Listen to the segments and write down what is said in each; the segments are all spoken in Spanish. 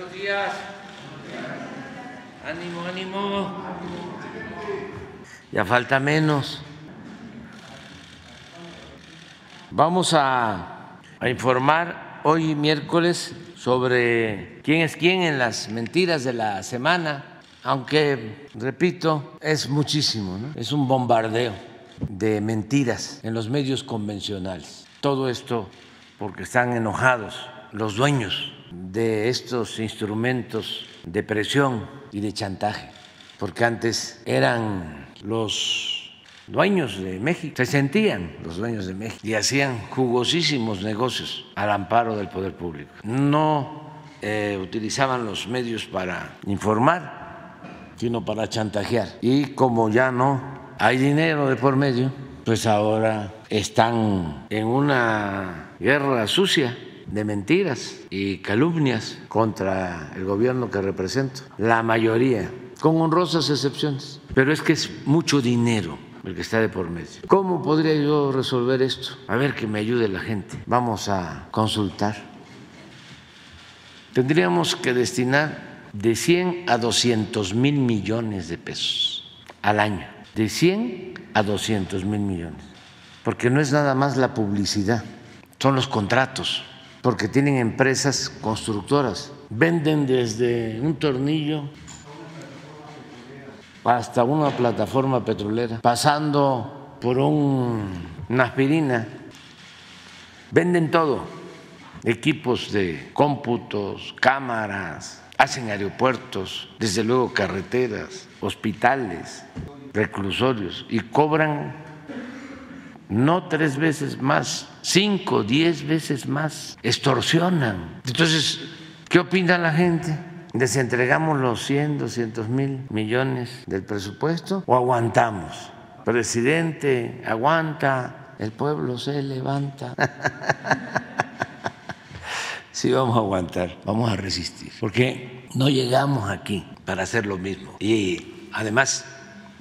Buenos días. Ánimo, ánimo. Ya falta menos. Vamos a, a informar hoy miércoles sobre quién es quién en las mentiras de la semana, aunque, repito, es muchísimo, ¿no? es un bombardeo de mentiras en los medios convencionales. Todo esto porque están enojados los dueños de estos instrumentos de presión y de chantaje, porque antes eran los dueños de México, se sentían los dueños de México y hacían jugosísimos negocios al amparo del poder público. No eh, utilizaban los medios para informar, sino para chantajear. Y como ya no hay dinero de por medio, pues ahora están en una guerra sucia de mentiras y calumnias contra el gobierno que represento, la mayoría, con honrosas excepciones, pero es que es mucho dinero el que está de por medio. ¿Cómo podría yo resolver esto? A ver que me ayude la gente. Vamos a consultar. Tendríamos que destinar de 100 a 200 mil millones de pesos al año. De 100 a 200 mil millones. Porque no es nada más la publicidad, son los contratos. Porque tienen empresas constructoras. Venden desde un tornillo hasta una plataforma petrolera, pasando por un, una aspirina. Venden todo, equipos de cómputos, cámaras, hacen aeropuertos, desde luego carreteras, hospitales, reclusorios, y cobran no tres veces más, cinco, diez veces más, extorsionan. Entonces, ¿qué opina la gente? ¿Les entregamos los 100, 200 mil millones del presupuesto o aguantamos? Presidente, aguanta, el pueblo se levanta. Sí, vamos a aguantar, vamos a resistir, porque no llegamos aquí para hacer lo mismo. Y además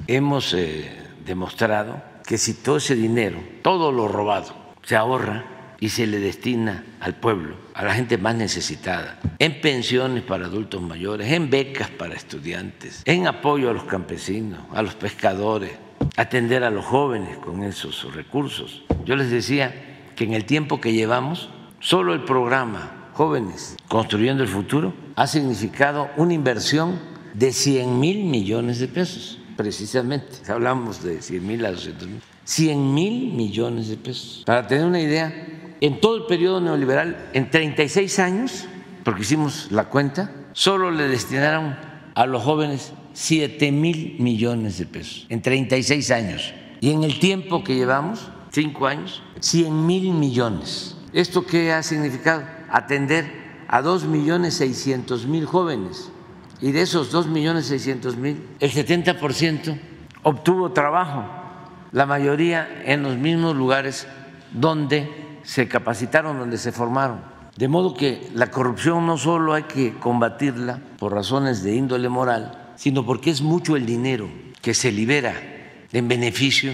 hemos eh, demostrado que si todo ese dinero, todo lo robado, se ahorra y se le destina al pueblo, a la gente más necesitada, en pensiones para adultos mayores, en becas para estudiantes, en apoyo a los campesinos, a los pescadores, atender a los jóvenes con esos recursos. Yo les decía que en el tiempo que llevamos, solo el programa Jóvenes Construyendo el Futuro ha significado una inversión de 100 mil millones de pesos, precisamente. Hablamos de 100 mil a 200 mil. 100 mil millones de pesos. Para tener una idea, en todo el periodo neoliberal, en 36 años, porque hicimos la cuenta, solo le destinaron a los jóvenes 7 mil millones de pesos, en 36 años. Y en el tiempo que llevamos, 5 años, 100 mil millones. ¿Esto qué ha significado? Atender a 2 millones 600 mil jóvenes. Y de esos 2 millones 600 mil, el 70% obtuvo trabajo, la mayoría en los mismos lugares donde se capacitaron, donde se formaron. De modo que la corrupción no solo hay que combatirla por razones de índole moral, sino porque es mucho el dinero que se libera en beneficio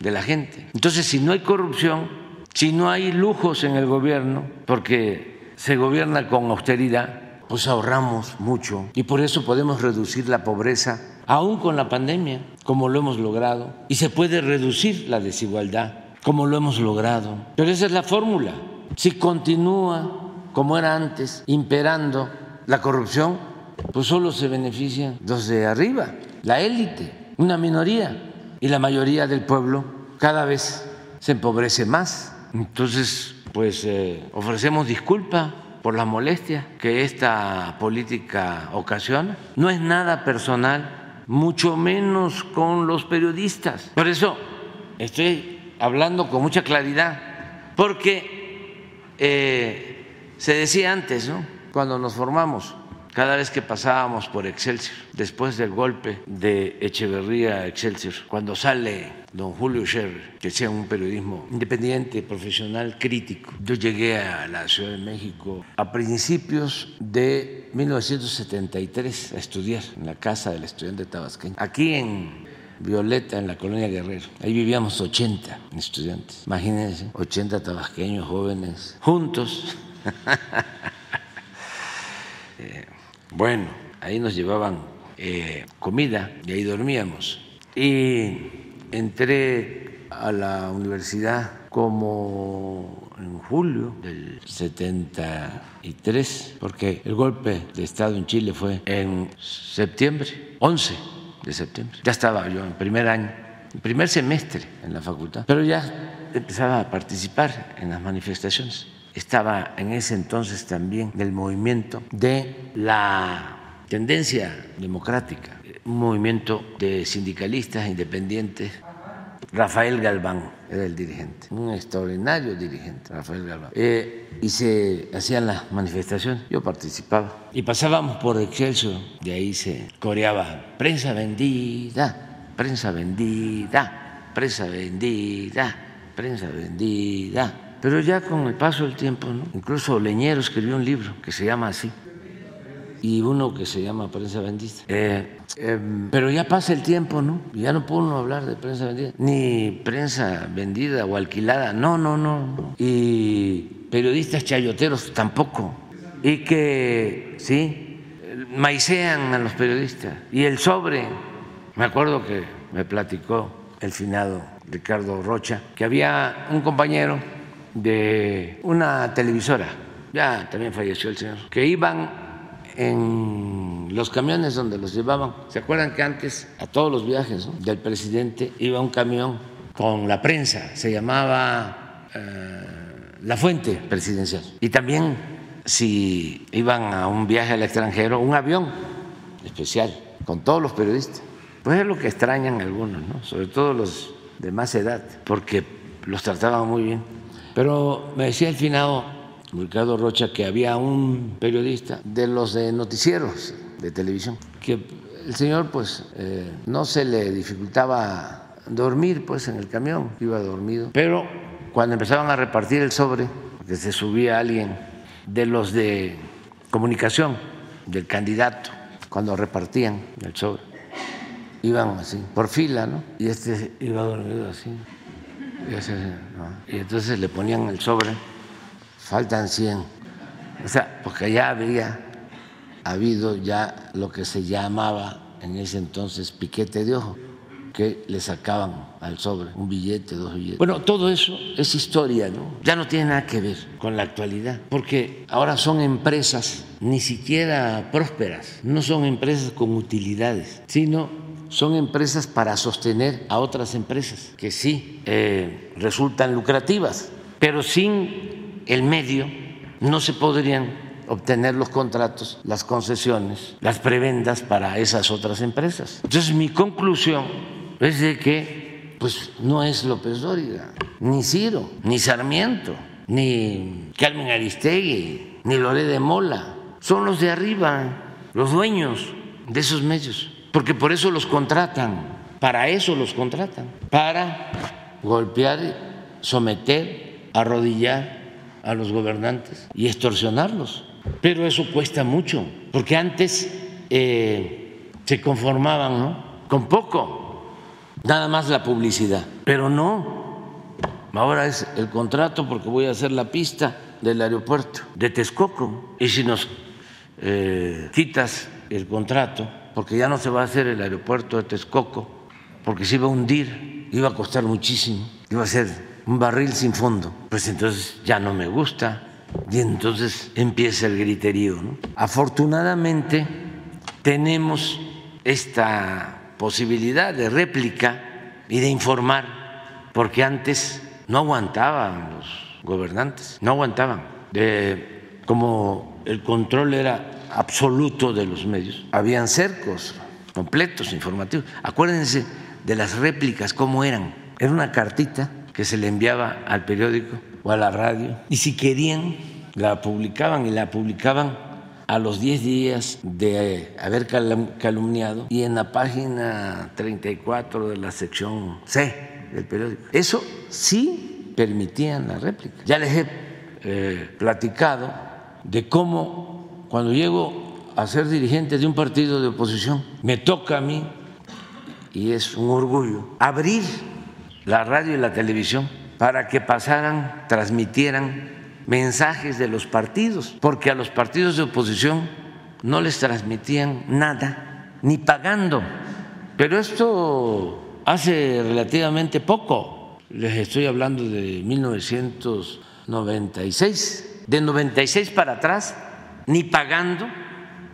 de la gente. Entonces, si no hay corrupción, si no hay lujos en el gobierno, porque se gobierna con austeridad, pues ahorramos mucho y por eso podemos reducir la pobreza, aún con la pandemia, como lo hemos logrado, y se puede reducir la desigualdad como lo hemos logrado. Pero esa es la fórmula. Si continúa como era antes, imperando la corrupción, pues solo se benefician los de arriba, la élite, una minoría, y la mayoría del pueblo cada vez se empobrece más. Entonces, pues eh, ofrecemos disculpa por la molestia que esta política ocasiona. No es nada personal, mucho menos con los periodistas. Por eso estoy hablando con mucha claridad, porque eh, se decía antes, ¿no? cuando nos formamos, cada vez que pasábamos por Excelsior, después del golpe de Echeverría Excelsior, cuando sale don Julio Scherrer, que sea un periodismo independiente, profesional, crítico. Yo llegué a la Ciudad de México a principios de 1973 a estudiar en la casa del estudiante tabasqueño. Aquí en Violeta en la colonia Guerrero. Ahí vivíamos 80 estudiantes. Imagínense, 80 tabasqueños jóvenes juntos. Bueno, ahí nos llevaban eh, comida y ahí dormíamos. Y entré a la universidad como en julio del 73, porque el golpe de Estado en Chile fue en septiembre, 11 de septiembre. Ya estaba yo en primer año, en primer semestre en la facultad, pero ya empezaba a participar en las manifestaciones. Estaba en ese entonces también del movimiento de la tendencia democrática, un movimiento de sindicalistas independientes Rafael Galván era el dirigente, un extraordinario dirigente, Rafael Galván. Eh, y se hacían las manifestaciones, yo participaba. Y pasábamos por Excelsior, de ahí se coreaba prensa vendida, prensa vendida, prensa vendida, prensa vendida. Pero ya con el paso del tiempo, incluso Leñero escribió un libro que se llama así, y uno que se llama prensa vendida. Eh, em, pero ya pasa el tiempo, ¿no? Ya no puedo hablar de prensa vendida, ni prensa vendida o alquilada, no, no, no. Y periodistas chayoteros tampoco. Y que, sí, maicean a los periodistas. Y el sobre, me acuerdo que me platicó el finado Ricardo Rocha, que había un compañero de una televisora, ya también falleció el señor, que iban en los camiones donde los llevaban. ¿Se acuerdan que antes a todos los viajes del presidente iba un camión con la prensa? Se llamaba eh, La Fuente Presidencial. Y también si iban a un viaje al extranjero, un avión especial con todos los periodistas. Pues es lo que extrañan algunos, ¿no? sobre todo los de más edad, porque los trataban muy bien. Pero me decía el finado Ricardo Rocha, que había un periodista de los de noticieros de televisión, que el señor pues eh, no se le dificultaba dormir pues en el camión, iba dormido, pero cuando empezaban a repartir el sobre, que se subía alguien de los de comunicación del candidato, cuando repartían el sobre, iban así, por fila, ¿no? Y este iba dormido así. Y, y entonces le ponían el sobre faltan 100. O sea, porque ya había habido ya lo que se llamaba en ese entonces piquete de ojo, que le sacaban al sobre un billete, dos billetes. Bueno, todo eso es historia, ¿no? Ya no tiene nada que ver con la actualidad, porque ahora son empresas ni siquiera prósperas, no son empresas con utilidades, sino son empresas para sostener a otras empresas que sí eh, resultan lucrativas, pero sin el medio no se podrían obtener los contratos, las concesiones, las prebendas para esas otras empresas. Entonces mi conclusión es de que pues no es López Dóriga, ni Ciro, ni Sarmiento, ni Carmen Aristegui, ni Loré de Mola, son los de arriba, los dueños de esos medios, porque por eso los contratan, para eso los contratan, para golpear, someter, arrodillar a los gobernantes y extorsionarlos. Pero eso cuesta mucho, porque antes eh, se conformaban con poco, nada más la publicidad, pero no. Ahora es el contrato porque voy a hacer la pista del aeropuerto de Texcoco. Y si nos eh, quitas el contrato, porque ya no se va a hacer el aeropuerto de Texcoco, porque se iba a hundir, iba a costar muchísimo, iba a ser un barril sin fondo, pues entonces ya no me gusta y entonces empieza el griterío. Afortunadamente tenemos esta posibilidad de réplica y de informar, porque antes no aguantaban los gobernantes, no aguantaban. como el control era absoluto de los medios, habían cercos completos, informativos. Acuérdense de las réplicas, cómo eran. Era una cartita que se le enviaba al periódico o a la radio. Y si querían, la publicaban y la publicaban a los 10 días de haber calumniado y en la página 34 de la sección C del periódico. Eso sí permitían la réplica. Ya les he eh, platicado de cómo cuando llego a ser dirigente de un partido de oposición, me toca a mí, y es un orgullo, abrir la radio y la televisión para que pasaran, transmitieran mensajes de los partidos, porque a los partidos de oposición no les transmitían nada, ni pagando. Pero esto hace relativamente poco, les estoy hablando de 1996, de 96 para atrás, ni pagando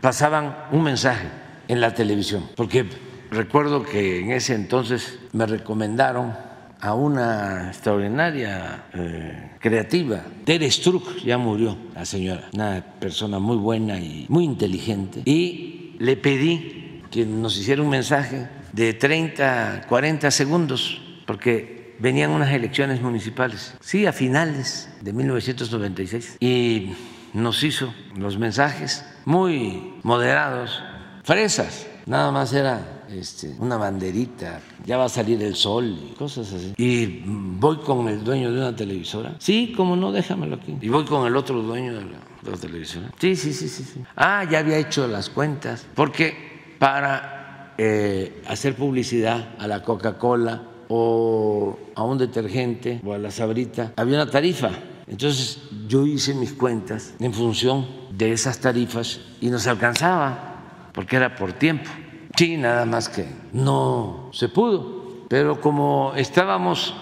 pasaban un mensaje en la televisión, porque recuerdo que en ese entonces me recomendaron a una extraordinaria eh, creativa. Tere Struck ya murió, la señora, una persona muy buena y muy inteligente. Y le pedí que nos hiciera un mensaje de 30, 40 segundos, porque venían unas elecciones municipales, sí, a finales de 1996. Y nos hizo los mensajes muy moderados, fresas, nada más era este, una banderita, ya va a salir el sol y cosas así. Y voy con el dueño de una televisora. Sí, como no, déjamelo aquí. Y voy con el otro dueño de la, televisora. Sí, sí, sí, sí, sí. Ah, ya había hecho las cuentas. Porque para eh, hacer publicidad a la Coca-Cola o a un detergente o a la sabrita, había una tarifa. Entonces yo hice mis cuentas en función de esas tarifas y nos alcanzaba, porque era por tiempo. Sí, nada más que no se pudo. Pero como estábamos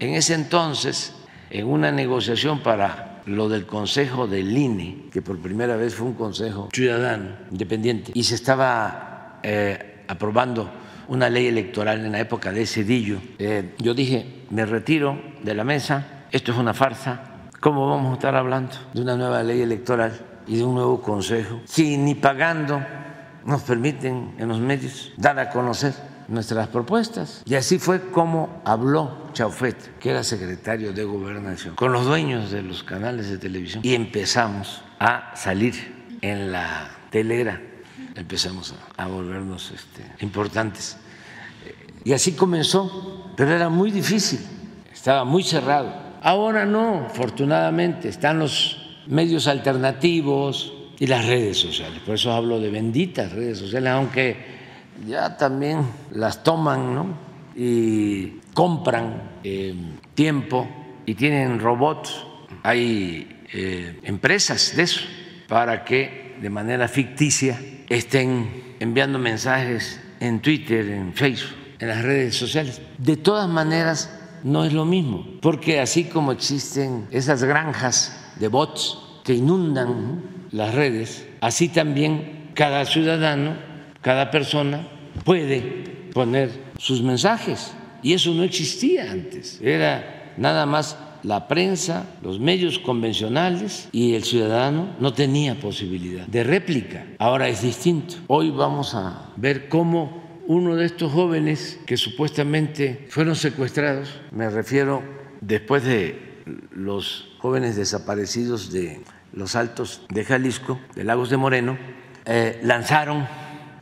en ese entonces en una negociación para lo del Consejo del INE, que por primera vez fue un Consejo ciudadano independiente, y se estaba eh, aprobando una ley electoral en la época de Cedillo, eh, yo dije, me retiro de la mesa, esto es una farsa, ¿cómo vamos a estar hablando de una nueva ley electoral y de un nuevo Consejo si ni pagando nos permiten en los medios dar a conocer nuestras propuestas. Y así fue como habló Chaufet, que era secretario de gobernación, con los dueños de los canales de televisión y empezamos a salir en la telera, empezamos a, volvernos este, importantes. Y así comenzó, pero era muy difícil, estaba muy cerrado. Ahora no, afortunadamente, están los medios alternativos, y las redes sociales. Por eso hablo de benditas redes sociales, aunque ya también las toman ¿no? y compran eh, tiempo y tienen robots. Hay eh, empresas de eso para que de manera ficticia estén enviando mensajes en Twitter, en Facebook, en las redes sociales. De todas maneras, no es lo mismo, porque así como existen esas granjas de bots que inundan las redes, así también cada ciudadano, cada persona puede poner sus mensajes. Y eso no existía antes. Era nada más la prensa, los medios convencionales y el ciudadano no tenía posibilidad de réplica. Ahora es distinto. Hoy vamos a ver cómo uno de estos jóvenes que supuestamente fueron secuestrados, me refiero después de los jóvenes desaparecidos de los altos de Jalisco, de Lagos de Moreno, eh, lanzaron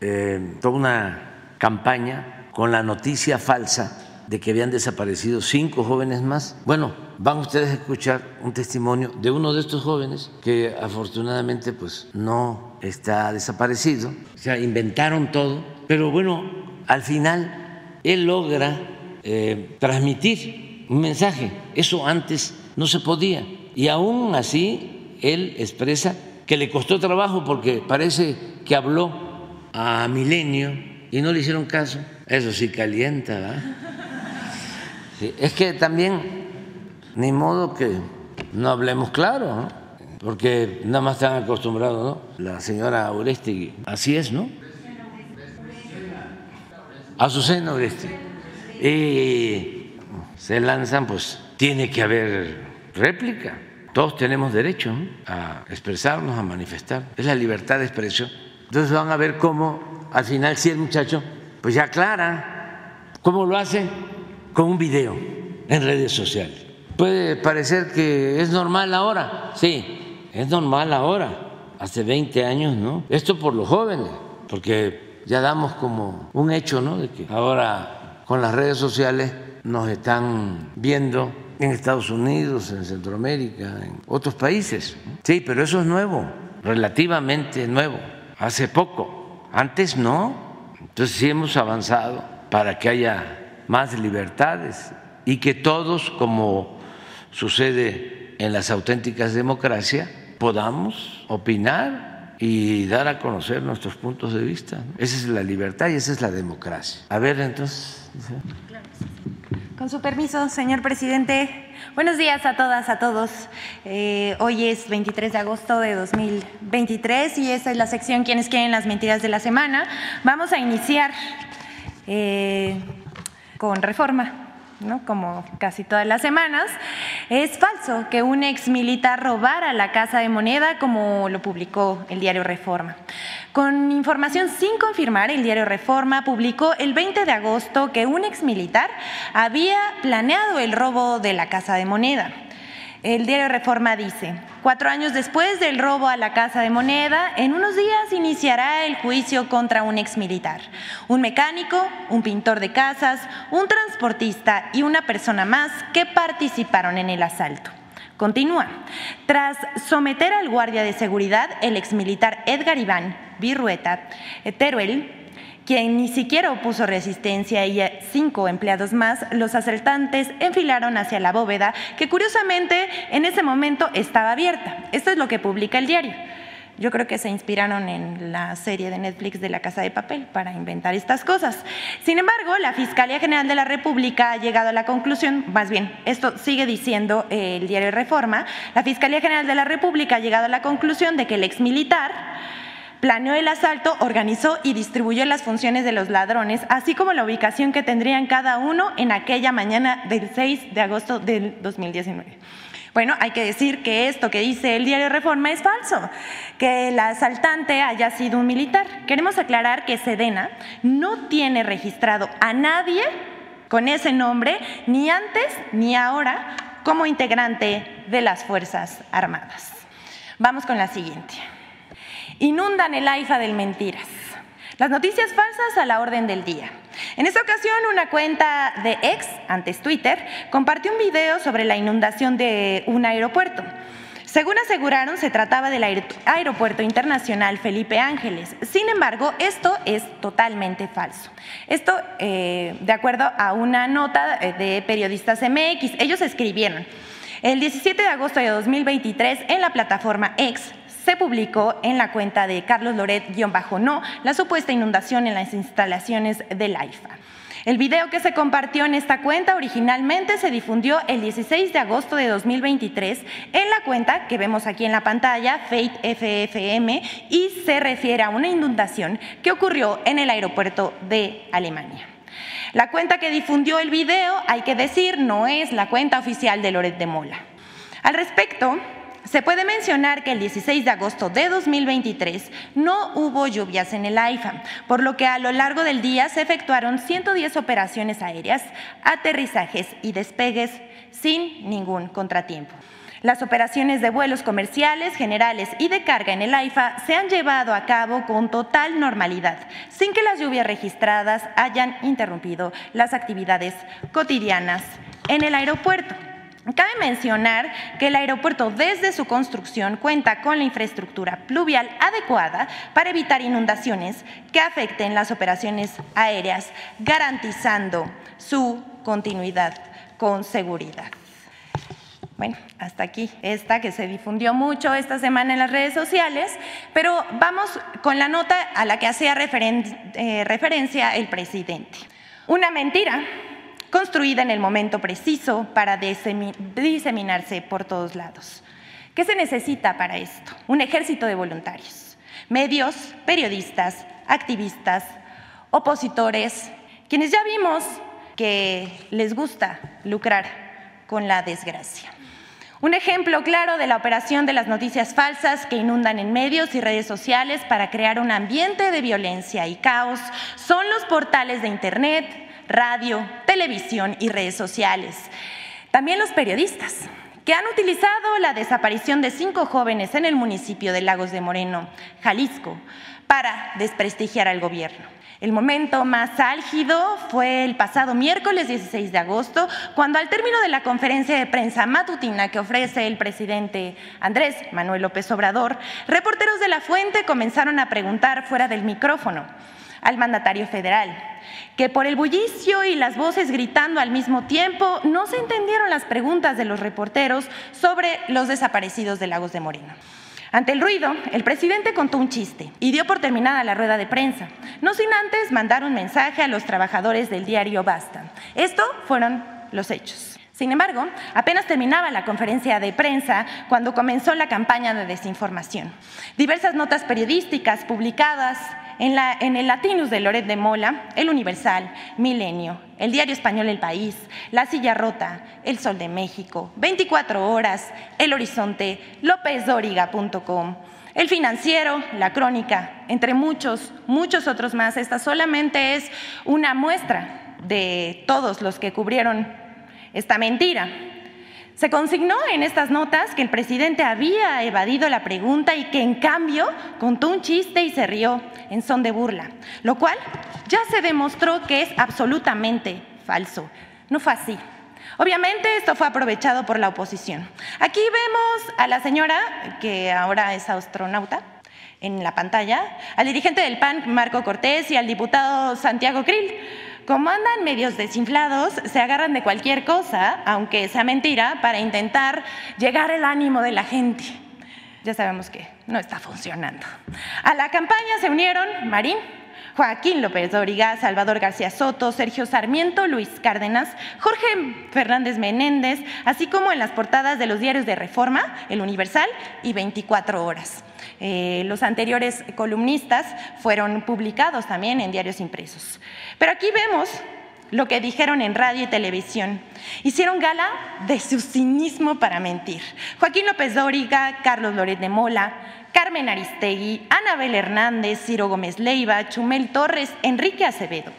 eh, toda una campaña con la noticia falsa de que habían desaparecido cinco jóvenes más. Bueno, van ustedes a escuchar un testimonio de uno de estos jóvenes que afortunadamente pues no está desaparecido. O sea, inventaron todo, pero bueno, al final él logra eh, transmitir un mensaje. Eso antes no se podía. Y aún así él expresa que le costó trabajo porque parece que habló a Milenio y no le hicieron caso. Eso sí calienta, ¿verdad? es que también, ni modo que no hablemos claro, ¿no? porque nada más están acostumbrados, ¿no? La señora Oresti, así es, ¿no? Azucena Oresti. Y se lanzan, pues tiene que haber réplica. Todos tenemos derecho a expresarnos, a manifestar. Es la libertad de expresión. Entonces van a ver cómo al final si el muchacho pues ya aclara cómo lo hace con un video en redes sociales. Puede parecer que es normal ahora, sí, es normal ahora, hace 20 años, ¿no? Esto por los jóvenes, porque ya damos como un hecho, ¿no? De que ahora con las redes sociales nos están viendo en Estados Unidos, en Centroamérica, en otros países. Sí, pero eso es nuevo, relativamente nuevo, hace poco. Antes no. Entonces sí hemos avanzado para que haya más libertades y que todos, como sucede en las auténticas democracias, podamos opinar y dar a conocer nuestros puntos de vista. Esa es la libertad y esa es la democracia. A ver, entonces. Con su permiso, señor presidente. Buenos días a todas, a todos. Eh, hoy es 23 de agosto de 2023 y esta es la sección Quienes quieren las mentiras de la semana. Vamos a iniciar eh, con reforma. ¿No? como casi todas las semanas, es falso que un ex militar robara la casa de moneda como lo publicó el diario Reforma. Con información sin confirmar, el diario Reforma publicó el 20 de agosto que un ex militar había planeado el robo de la casa de moneda. El diario Reforma dice, cuatro años después del robo a la Casa de Moneda, en unos días iniciará el juicio contra un exmilitar, un mecánico, un pintor de casas, un transportista y una persona más que participaron en el asalto. Continúa. Tras someter al guardia de seguridad, el exmilitar Edgar Iván Virrueta Teruel quien ni siquiera opuso resistencia y cinco empleados más, los asaltantes enfilaron hacia la bóveda que curiosamente en ese momento estaba abierta. Esto es lo que publica el diario. Yo creo que se inspiraron en la serie de Netflix de La Casa de Papel para inventar estas cosas. Sin embargo, la Fiscalía General de la República ha llegado a la conclusión, más bien, esto sigue diciendo el diario Reforma, la Fiscalía General de la República ha llegado a la conclusión de que el exmilitar planeó el asalto, organizó y distribuyó las funciones de los ladrones, así como la ubicación que tendrían cada uno en aquella mañana del 6 de agosto del 2019. Bueno, hay que decir que esto que dice el diario Reforma es falso, que el asaltante haya sido un militar. Queremos aclarar que Sedena no tiene registrado a nadie con ese nombre, ni antes ni ahora, como integrante de las Fuerzas Armadas. Vamos con la siguiente inundan el AIFA del mentiras. Las noticias falsas a la orden del día. En esta ocasión, una cuenta de ex, antes Twitter, compartió un video sobre la inundación de un aeropuerto. Según aseguraron, se trataba del Aeropuerto Internacional Felipe Ángeles. Sin embargo, esto es totalmente falso. Esto, eh, de acuerdo a una nota de periodistas MX, ellos escribieron, el 17 de agosto de 2023, en la plataforma X, se publicó en la cuenta de Carlos Loret-No la supuesta inundación en las instalaciones del AIFA. El video que se compartió en esta cuenta originalmente se difundió el 16 de agosto de 2023 en la cuenta que vemos aquí en la pantalla, Fate FFM, y se refiere a una inundación que ocurrió en el aeropuerto de Alemania. La cuenta que difundió el video, hay que decir, no es la cuenta oficial de Loret de Mola. Al respecto, se puede mencionar que el 16 de agosto de 2023 no hubo lluvias en el AIFA, por lo que a lo largo del día se efectuaron 110 operaciones aéreas, aterrizajes y despegues sin ningún contratiempo. Las operaciones de vuelos comerciales, generales y de carga en el AIFA se han llevado a cabo con total normalidad, sin que las lluvias registradas hayan interrumpido las actividades cotidianas en el aeropuerto. Cabe mencionar que el aeropuerto desde su construcción cuenta con la infraestructura pluvial adecuada para evitar inundaciones que afecten las operaciones aéreas, garantizando su continuidad con seguridad. Bueno, hasta aquí esta que se difundió mucho esta semana en las redes sociales, pero vamos con la nota a la que hacía eh, referencia el presidente. Una mentira construida en el momento preciso para diseminarse por todos lados. ¿Qué se necesita para esto? Un ejército de voluntarios, medios, periodistas, activistas, opositores, quienes ya vimos que les gusta lucrar con la desgracia. Un ejemplo claro de la operación de las noticias falsas que inundan en medios y redes sociales para crear un ambiente de violencia y caos son los portales de Internet, radio, televisión y redes sociales. También los periodistas, que han utilizado la desaparición de cinco jóvenes en el municipio de Lagos de Moreno, Jalisco, para desprestigiar al gobierno. El momento más álgido fue el pasado miércoles 16 de agosto, cuando al término de la conferencia de prensa matutina que ofrece el presidente Andrés Manuel López Obrador, reporteros de la fuente comenzaron a preguntar fuera del micrófono al mandatario federal, que por el bullicio y las voces gritando al mismo tiempo no se entendieron las preguntas de los reporteros sobre los desaparecidos de Lagos de Moreno. Ante el ruido, el presidente contó un chiste y dio por terminada la rueda de prensa, no sin antes mandar un mensaje a los trabajadores del diario Basta. Esto fueron los hechos. Sin embargo, apenas terminaba la conferencia de prensa cuando comenzó la campaña de desinformación. Diversas notas periodísticas publicadas en, el Latinus de Loret de Mola, El Universal, Milenio, el diario español El País, La Silla Rota, El Sol de México, 24 Horas, El Horizonte, LópezDóriga.com, El Financiero, La Crónica, entre muchos, muchos otros más. Esta solamente es una muestra de todos los que cubrieron esta mentira. Se consignó en estas notas que el presidente había evadido la pregunta y que en cambio contó un chiste y se rió en son de burla, lo cual ya se demostró que es absolutamente falso. No fue así. Obviamente esto fue aprovechado por la oposición. Aquí vemos a la señora, que ahora es astronauta, en la pantalla, al dirigente del PAN, Marco Cortés, y al diputado Santiago Krill como andan medios desinflados, se agarran de cualquier cosa, aunque sea mentira, para intentar llegar al ánimo de la gente. Ya sabemos que no está funcionando. A la campaña se unieron Marín, Joaquín López Dóriga, Salvador García Soto, Sergio Sarmiento, Luis Cárdenas, Jorge Fernández Menéndez, así como en las portadas de los diarios de Reforma, El Universal y 24 Horas. Eh, los anteriores columnistas fueron publicados también en diarios impresos. Pero aquí vemos lo que dijeron en radio y televisión. Hicieron gala de su cinismo para mentir. Joaquín López Dóriga, Carlos Loret de Mola, Carmen Aristegui, Anabel Hernández, Ciro Gómez Leiva, Chumel Torres, Enrique Acevedo.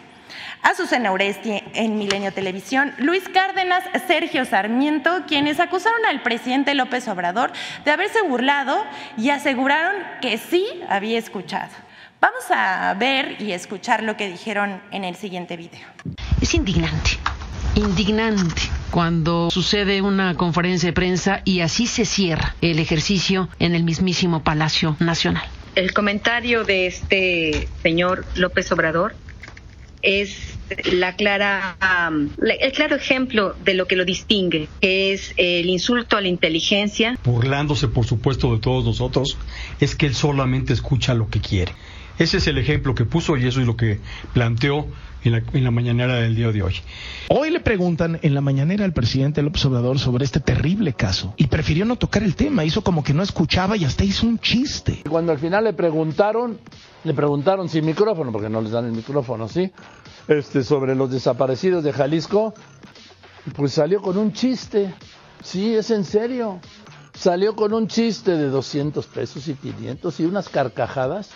Azucena Oresti en Milenio Televisión, Luis Cárdenas, Sergio Sarmiento, quienes acusaron al presidente López Obrador de haberse burlado y aseguraron que sí había escuchado. Vamos a ver y escuchar lo que dijeron en el siguiente video. Es indignante, indignante cuando sucede una conferencia de prensa y así se cierra el ejercicio en el mismísimo Palacio Nacional. El comentario de este señor López Obrador es la clara, el claro ejemplo de lo que lo distingue, que es el insulto a la inteligencia. Burlándose, por supuesto, de todos nosotros, es que él solamente escucha lo que quiere. Ese es el ejemplo que puso y eso es lo que planteó en la, en la, mañanera del día de hoy. Hoy le preguntan en la mañanera al presidente López Obrador sobre este terrible caso y prefirió no tocar el tema, hizo como que no escuchaba y hasta hizo un chiste. Cuando al final le preguntaron, le preguntaron sin micrófono, porque no les dan el micrófono, ¿sí? Este, sobre los desaparecidos de Jalisco, pues salió con un chiste. Sí, es en serio. Salió con un chiste de 200 pesos y 500 y unas carcajadas.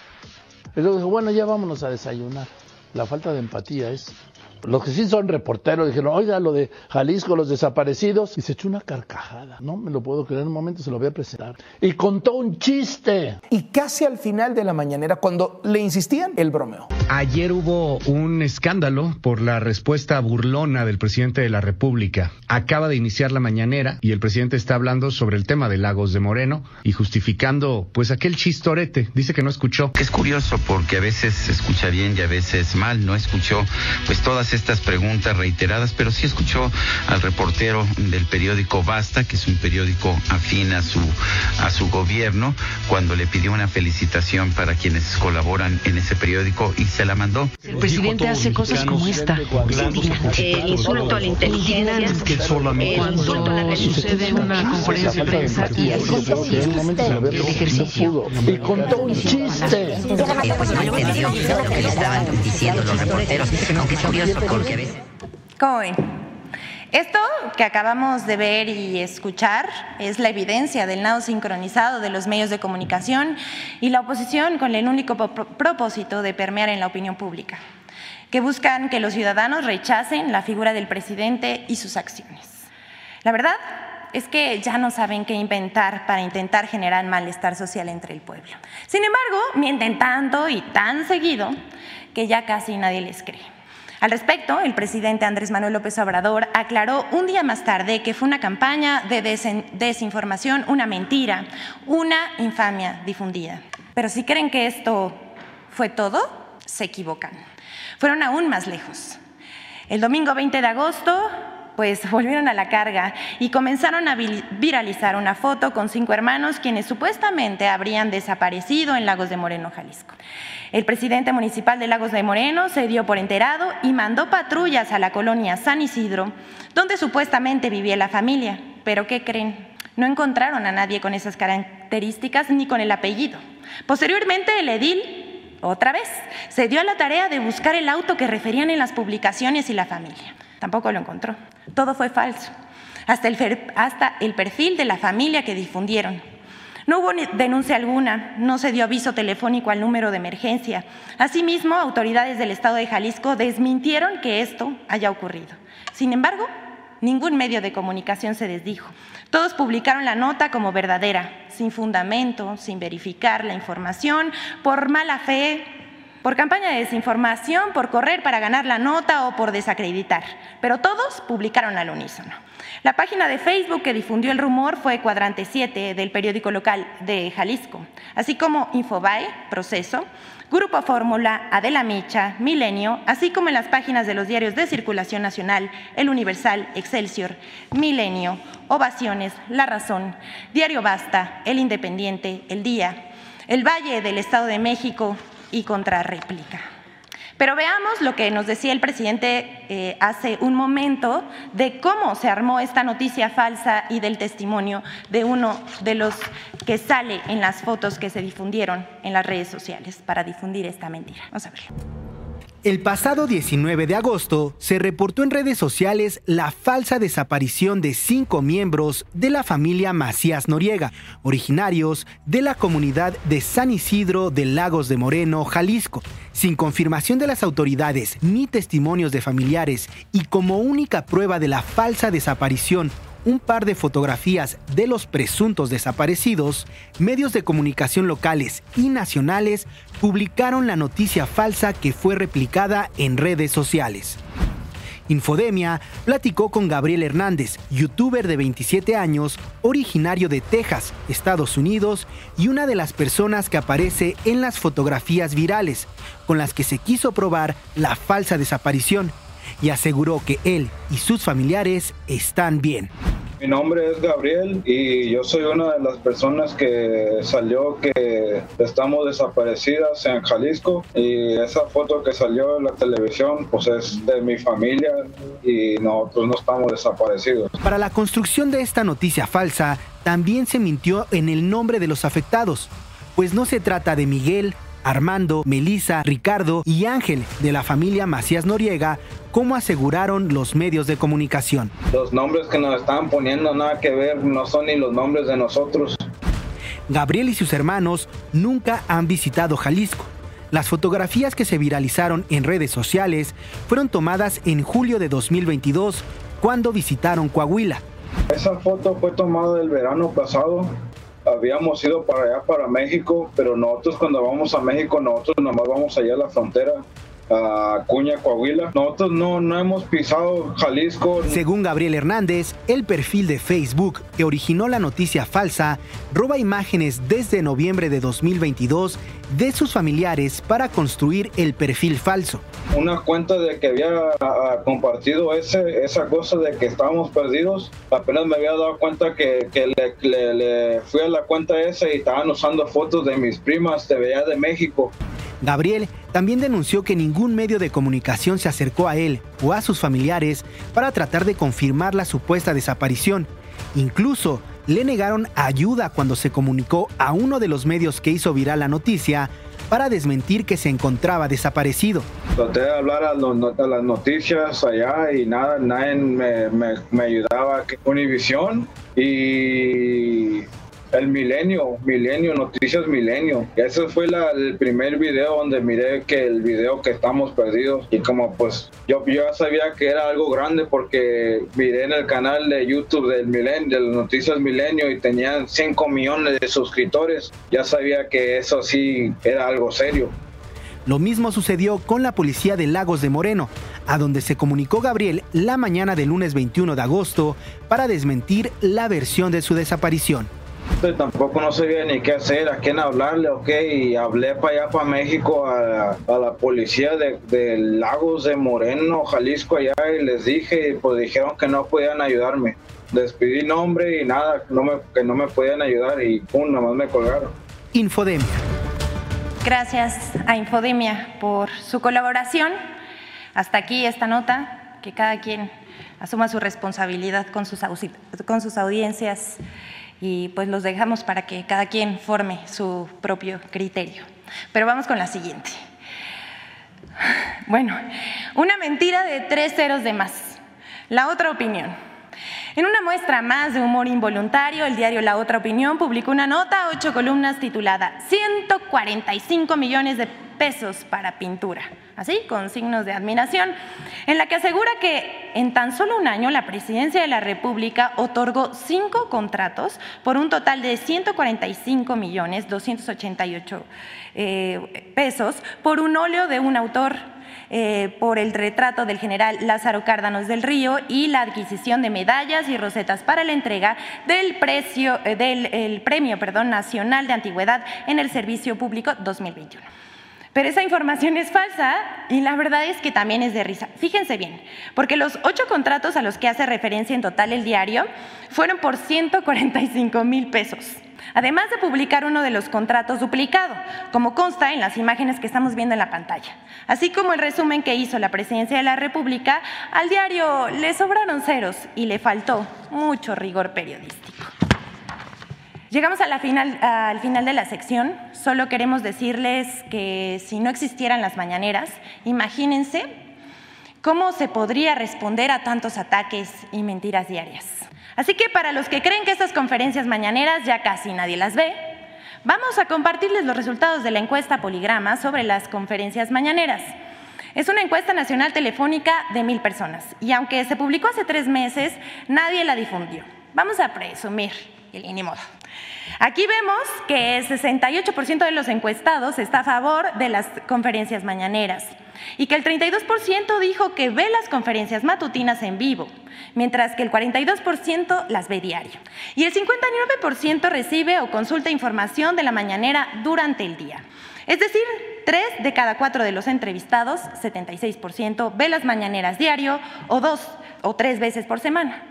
Y luego dijo, bueno, ya vámonos a desayunar. La falta de empatía es los que sí son reporteros dijeron, oiga, lo de Jalisco, los desaparecidos, y se echó una carcajada. No me lo puedo creer, en un momento se lo voy a presentar. Y contó un chiste. Y casi al final de la mañanera, cuando le insistían, el bromeo. Ayer hubo un escándalo por la respuesta burlona del presidente de la República. Acaba de iniciar la mañanera y el presidente está hablando sobre el tema de Lagos de Moreno y justificando pues aquel chistorete. Dice que no escuchó. Es curioso porque a veces se escucha bien y a veces mal. No escuchó pues todas estas preguntas reiteradas, pero sí escuchó al reportero del periódico Basta, que es un periódico afín a su, a su gobierno, cuando le pidió una felicitación para quienes colaboran en ese periódico y se la mandó. El presidente hace cosas como esta. El insulto a la inteligencia. Cuando sucede una conferencia de prensa y así el ejercicio. Y contó un chiste. estaban diciendo los reporteros, aunque es curioso ¿Cómo ven? Esto que acabamos de ver y escuchar es la evidencia del nado sincronizado de los medios de comunicación y la oposición con el único propósito de permear en la opinión pública, que buscan que los ciudadanos rechacen la figura del presidente y sus acciones. La verdad es que ya no saben qué inventar para intentar generar malestar social entre el pueblo. Sin embargo, mienten tanto y tan seguido que ya casi nadie les cree. Al respecto, el presidente Andrés Manuel López Obrador aclaró un día más tarde que fue una campaña de desinformación, una mentira, una infamia difundida. Pero si creen que esto fue todo, se equivocan. Fueron aún más lejos. El domingo 20 de agosto pues volvieron a la carga y comenzaron a viralizar una foto con cinco hermanos quienes supuestamente habrían desaparecido en Lagos de Moreno, Jalisco. El presidente municipal de Lagos de Moreno se dio por enterado y mandó patrullas a la colonia San Isidro, donde supuestamente vivía la familia. Pero ¿qué creen? No encontraron a nadie con esas características ni con el apellido. Posteriormente, el edil, otra vez, se dio a la tarea de buscar el auto que referían en las publicaciones y la familia. Tampoco lo encontró. Todo fue falso. Hasta el, hasta el perfil de la familia que difundieron. No hubo denuncia alguna, no se dio aviso telefónico al número de emergencia. Asimismo, autoridades del Estado de Jalisco desmintieron que esto haya ocurrido. Sin embargo, ningún medio de comunicación se desdijo. Todos publicaron la nota como verdadera, sin fundamento, sin verificar la información, por mala fe, por campaña de desinformación, por correr para ganar la nota o por desacreditar, pero todos publicaron al unísono. La página de Facebook que difundió el rumor fue Cuadrante 7 del periódico local de Jalisco, así como Infobae, Proceso, Grupo Fórmula, Adela Micha, Milenio, así como en las páginas de los diarios de circulación nacional, El Universal, Excelsior, Milenio, Ovaciones, La Razón, Diario Basta, El Independiente, El Día, El Valle del Estado de México, y contrarréplica. Pero veamos lo que nos decía el presidente eh, hace un momento de cómo se armó esta noticia falsa y del testimonio de uno de los que sale en las fotos que se difundieron en las redes sociales para difundir esta mentira. Vamos a verlo. El pasado 19 de agosto se reportó en redes sociales la falsa desaparición de cinco miembros de la familia Macías Noriega, originarios de la comunidad de San Isidro de Lagos de Moreno, Jalisco. Sin confirmación de las autoridades ni testimonios de familiares y como única prueba de la falsa desaparición un par de fotografías de los presuntos desaparecidos, medios de comunicación locales y nacionales publicaron la noticia falsa que fue replicada en redes sociales. Infodemia platicó con Gabriel Hernández, youtuber de 27 años, originario de Texas, Estados Unidos, y una de las personas que aparece en las fotografías virales, con las que se quiso probar la falsa desaparición y aseguró que él y sus familiares están bien. Mi nombre es Gabriel y yo soy una de las personas que salió que estamos desaparecidas en Jalisco y esa foto que salió en la televisión pues es de mi familia y nosotros no estamos desaparecidos. Para la construcción de esta noticia falsa también se mintió en el nombre de los afectados, pues no se trata de Miguel, Armando, Melisa, Ricardo y Ángel de la familia Macías Noriega, como aseguraron los medios de comunicación. Los nombres que nos estaban poniendo nada que ver, no son ni los nombres de nosotros. Gabriel y sus hermanos nunca han visitado Jalisco. Las fotografías que se viralizaron en redes sociales fueron tomadas en julio de 2022, cuando visitaron Coahuila. Esa foto fue tomada el verano pasado habíamos ido para allá, para México, pero nosotros cuando vamos a México, nosotros nomás vamos allá a la frontera a Cuña, Coahuila. Nosotros no, no hemos pisado Jalisco. Según Gabriel Hernández, el perfil de Facebook que originó la noticia falsa roba imágenes desde noviembre de 2022 de sus familiares para construir el perfil falso. Una cuenta de que había ah, compartido ese, esa cosa de que estábamos perdidos, apenas me había dado cuenta que, que le, le, fui a la cuenta esa y estaban usando fotos de mis primas de allá de México. Gabriel también denunció que ningún medio de comunicación se acercó a él o a sus familiares para tratar de confirmar la supuesta desaparición. Incluso le negaron ayuda cuando se comunicó a uno de los medios que hizo viral la noticia para desmentir que se encontraba desaparecido. Traté de hablar a, las noticias allá y nada, nadie me, me ayudaba. Univisión y el Milenio, Milenio, Noticias Milenio. Ese fue el primer video donde miré que el video que estamos perdidos y como pues yo, ya sabía que era algo grande porque miré en el canal de YouTube del Milenio, de Noticias Milenio y tenían 5 millones de suscriptores. Ya sabía que eso sí era algo serio. Lo mismo sucedió con la policía de Lagos de Moreno, a donde se comunicó Gabriel la mañana del lunes 21 de agosto para desmentir la versión de su desaparición y tampoco no sabía ni qué hacer, a quién hablarle, ok, y hablé para allá, para México, a, la policía de, de, Lagos de Moreno, Jalisco, allá, y les dije, y pues dijeron que no podían ayudarme. Les pedí nombre y nada, no me, que no me podían ayudar y pum, nada más me colgaron. Infodemia. Gracias a Infodemia por su colaboración. Hasta aquí esta nota, que cada quien asuma su responsabilidad con sus, con sus audiencias y pues los dejamos para que cada quien forme su propio criterio. Pero vamos con la siguiente. Bueno, una mentira de tres ceros de más. La otra opinión. En una muestra más de humor involuntario, el diario La Otra Opinión publicó una nota, ocho columnas, titulada 145 millones de pesos para pintura, así, con signos de admiración, en la que asegura que en tan solo un año la presidencia de la República otorgó cinco contratos por un total de 145 millones 288 eh, pesos por un óleo de un autor eh, por el retrato del general Lázaro Cárdanos del Río y la adquisición de medallas y rosetas para la entrega del, precio, eh, del Premio Nacional de Antigüedad en el Servicio Público 2021. Pero esa información es falsa y la verdad es que también es de risa. Fíjense bien, porque los ocho contratos a los que hace referencia en total el diario fueron por 145 mil pesos. Además de publicar uno de los contratos duplicado, como consta en las imágenes que estamos viendo en la pantalla. Así como el resumen que hizo la presidencia de la República, al diario le sobraron ceros y le faltó mucho rigor periodístico. Llegamos al final de la sección. Solo queremos decirles que si no existieran las mañaneras, imagínense cómo se podría responder a tantos ataques y mentiras diarias. Así que para los que creen que estas conferencias mañaneras ya casi nadie las ve, vamos a compartirles los resultados de la encuesta Poligrama sobre las conferencias mañaneras. Es una encuesta nacional telefónica de mil personas y aunque se publicó hace tres meses, nadie la difundió. Vamos a presumir, y ni modo. Aquí vemos que el 68% de los encuestados está a favor de las conferencias mañaneras y que el 32% dijo que ve las conferencias matutinas en vivo, mientras que el 42% las ve diario. Y el 59% recibe o consulta información de la mañanera durante el día. Es decir, 3 de cada 4 de los entrevistados, 76%, ve las mañaneras diario o dos o tres veces por semana.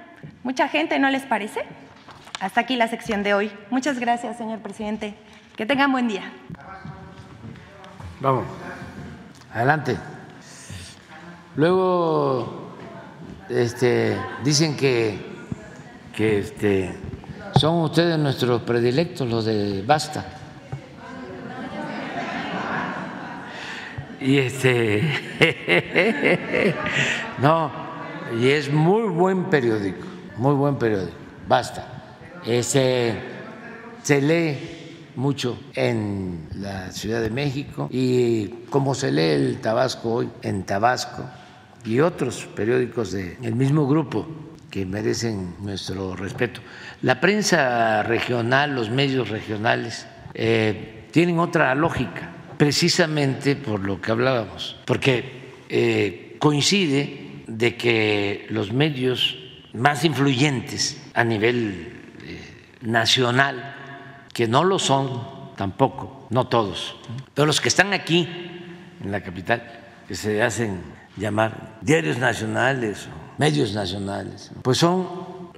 ¿Mucha gente no les parece? Hasta aquí la sección de hoy. Muchas gracias, señor presidente. Que tengan buen día. Vamos, adelante. Luego este, dicen que, que este, son ustedes nuestros predilectos, los de Basta. Y este, no, y es muy buen periódico, muy buen periódico, Basta. Se lee mucho en la Ciudad de México y como se lee el Tabasco hoy en Tabasco y otros periódicos del mismo grupo que merecen nuestro respeto. La prensa regional, los medios regionales eh, tienen otra lógica, precisamente por lo que hablábamos, porque eh, coincide de que los medios más influyentes a nivel nacional, que no lo son tampoco, no todos, pero los que están aquí en la capital, que se hacen llamar diarios nacionales o medios nacionales, pues son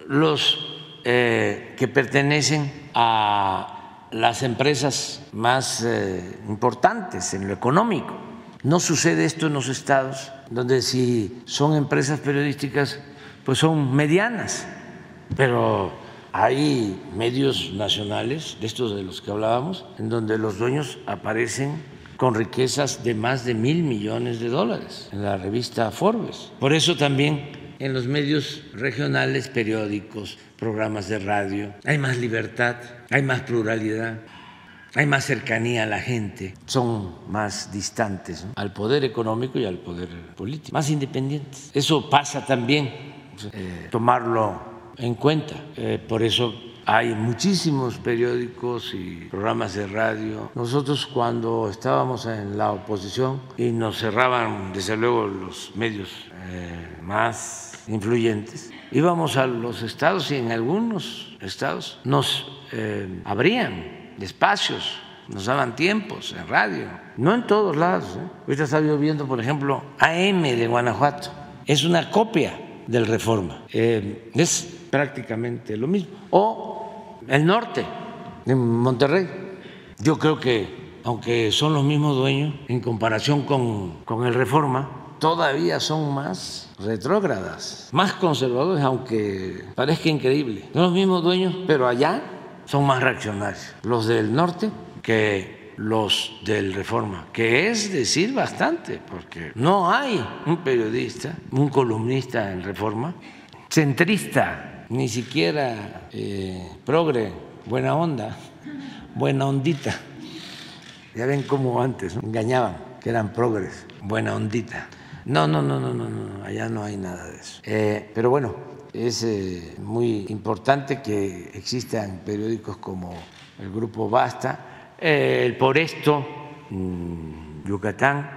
los eh, que pertenecen a las empresas más eh, importantes en lo económico. No sucede esto en los estados, donde si son empresas periodísticas, pues son medianas, pero hay medios nacionales, de estos de los que hablábamos, en donde los dueños aparecen con riquezas de más de mil millones de dólares en la revista Forbes. Por eso también en los medios regionales, periódicos, programas de radio, hay más libertad, hay más pluralidad, hay más cercanía a la gente, son más distantes al poder económico y al poder político, más independientes. Eso pasa también, eh, tomarlo en cuenta. Eh, por eso hay muchísimos periódicos y programas de radio. Nosotros cuando estábamos en la oposición y nos cerraban desde luego los medios eh, más influyentes, íbamos a los estados y en algunos estados nos eh, abrían espacios, nos daban tiempos en radio, no en todos lados. ¿eh? Ahorita está viendo, por ejemplo, AM de Guanajuato, es una copia del Reforma, eh, es prácticamente lo mismo. O el norte, en Monterrey, yo creo que aunque son los mismos dueños en comparación con, con el Reforma, todavía son más retrógradas, más conservadores, aunque parezca increíble. Son los mismos dueños, pero allá son más reaccionarios. Los del norte que los del Reforma, que es decir bastante, porque no hay un periodista, un columnista en Reforma, centrista, ni siquiera eh, progre, buena onda, buena ondita. Ya ven cómo antes engañaban, que eran progres, buena ondita. No, no, no, no, no, no, allá no hay nada de eso. Eh, pero bueno, es eh, muy importante que existan periódicos como el Grupo Basta, el Por Esto, mm, Yucatán,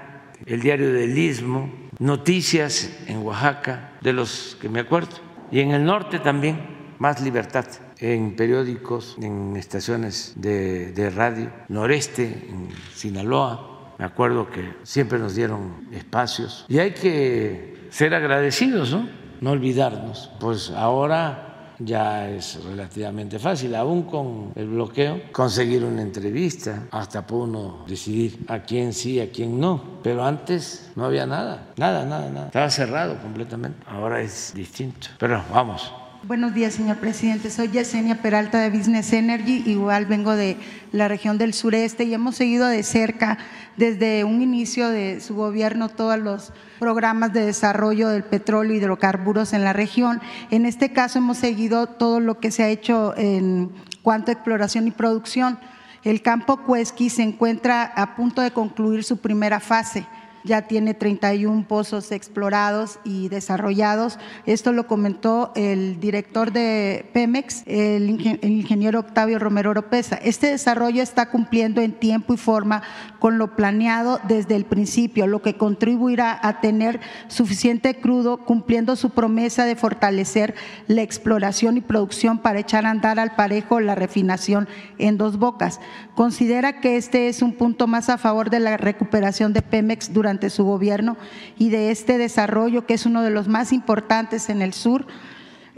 el Diario del Istmo, Noticias en Oaxaca, de los que me acuerdo, y en el norte también, más libertad en periódicos, en estaciones de, de radio, noreste, en Sinaloa, me acuerdo que siempre nos dieron espacios y hay que ser agradecidos, ¿no? No olvidarnos. Pues ahora ya es relativamente fácil, aún con el bloqueo, conseguir una entrevista, hasta puede uno decidir a quién sí, a quién no. Pero antes no había nada, nada, nada, nada. Estaba cerrado completamente. Ahora es distinto. Pero vamos, Buenos días, señor presidente. Soy Yesenia Peralta de Business Energy. Igual vengo de la región del sureste y hemos seguido de cerca desde un inicio de su gobierno todos los programas de desarrollo del petróleo y hidrocarburos en la región. En este caso hemos seguido todo lo que se ha hecho en cuanto a exploración y producción. El campo Cuesqui se encuentra a punto de concluir su primera fase ya tiene 31 pozos explorados y desarrollados. Esto lo comentó el director de Pemex, el, ingeniero Octavio Romero Oropesa. Este desarrollo está cumpliendo en tiempo y forma con lo planeado desde el principio, lo que contribuirá a tener suficiente crudo cumpliendo su promesa de fortalecer la exploración y producción para echar a andar al parejo la refinación en dos bocas. Considera que este es un punto más a favor de la recuperación de Pemex durante durante su gobierno y de este desarrollo que es uno de los más importantes en el sur.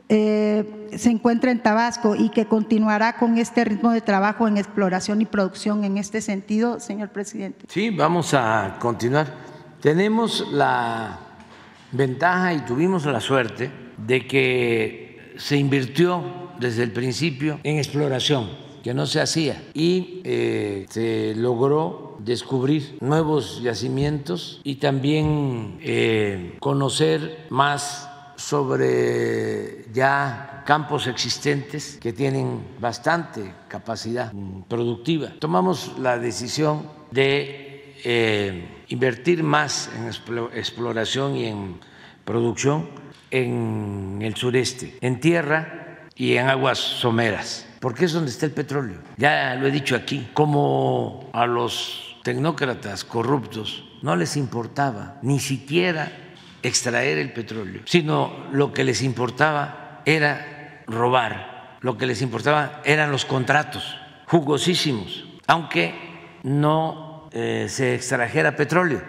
Eh, se encuentra en Tabasco y que continuará con este ritmo de trabajo en exploración y producción en este sentido, señor presidente. Sí, vamos a continuar. Tenemos la ventaja y tuvimos la suerte de que se invirtió desde el principio en exploración, que no se hacía, y eh, se logró descubrir nuevos yacimientos y también eh, conocer más sobre ya campos existentes que tienen bastante capacidad productiva. Tomamos la decisión de eh, invertir más en exploración y en producción en el sureste, en tierra y en aguas someras, porque es donde está el petróleo. Ya lo he dicho aquí, como a los tecnócratas corruptos no les importaba ni siquiera extraer el petróleo, sino lo que les importaba era robar, lo que les importaba eran los contratos jugosísimos, aunque no eh, se extrajera petróleo,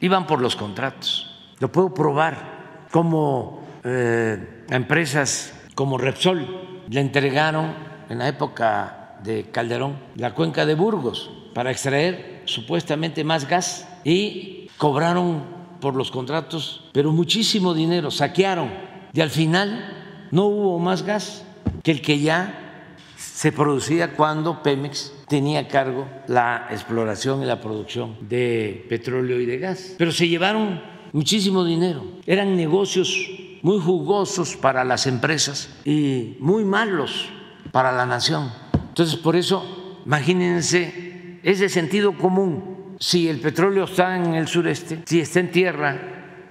iban por los contratos. Lo puedo probar como eh, empresas como Repsol le entregaron en la época de Calderón la cuenca de Burgos para extraer supuestamente más gas y cobraron por los contratos, pero muchísimo dinero, saquearon y al final no hubo más gas que el que ya se producía cuando Pemex tenía a cargo la exploración y la producción de petróleo y de gas. Pero se llevaron muchísimo dinero. Eran negocios muy jugosos para las empresas y muy malos para la nación. Entonces, por eso, imagínense es de sentido común. Si el petróleo está en el sureste, si está en tierra,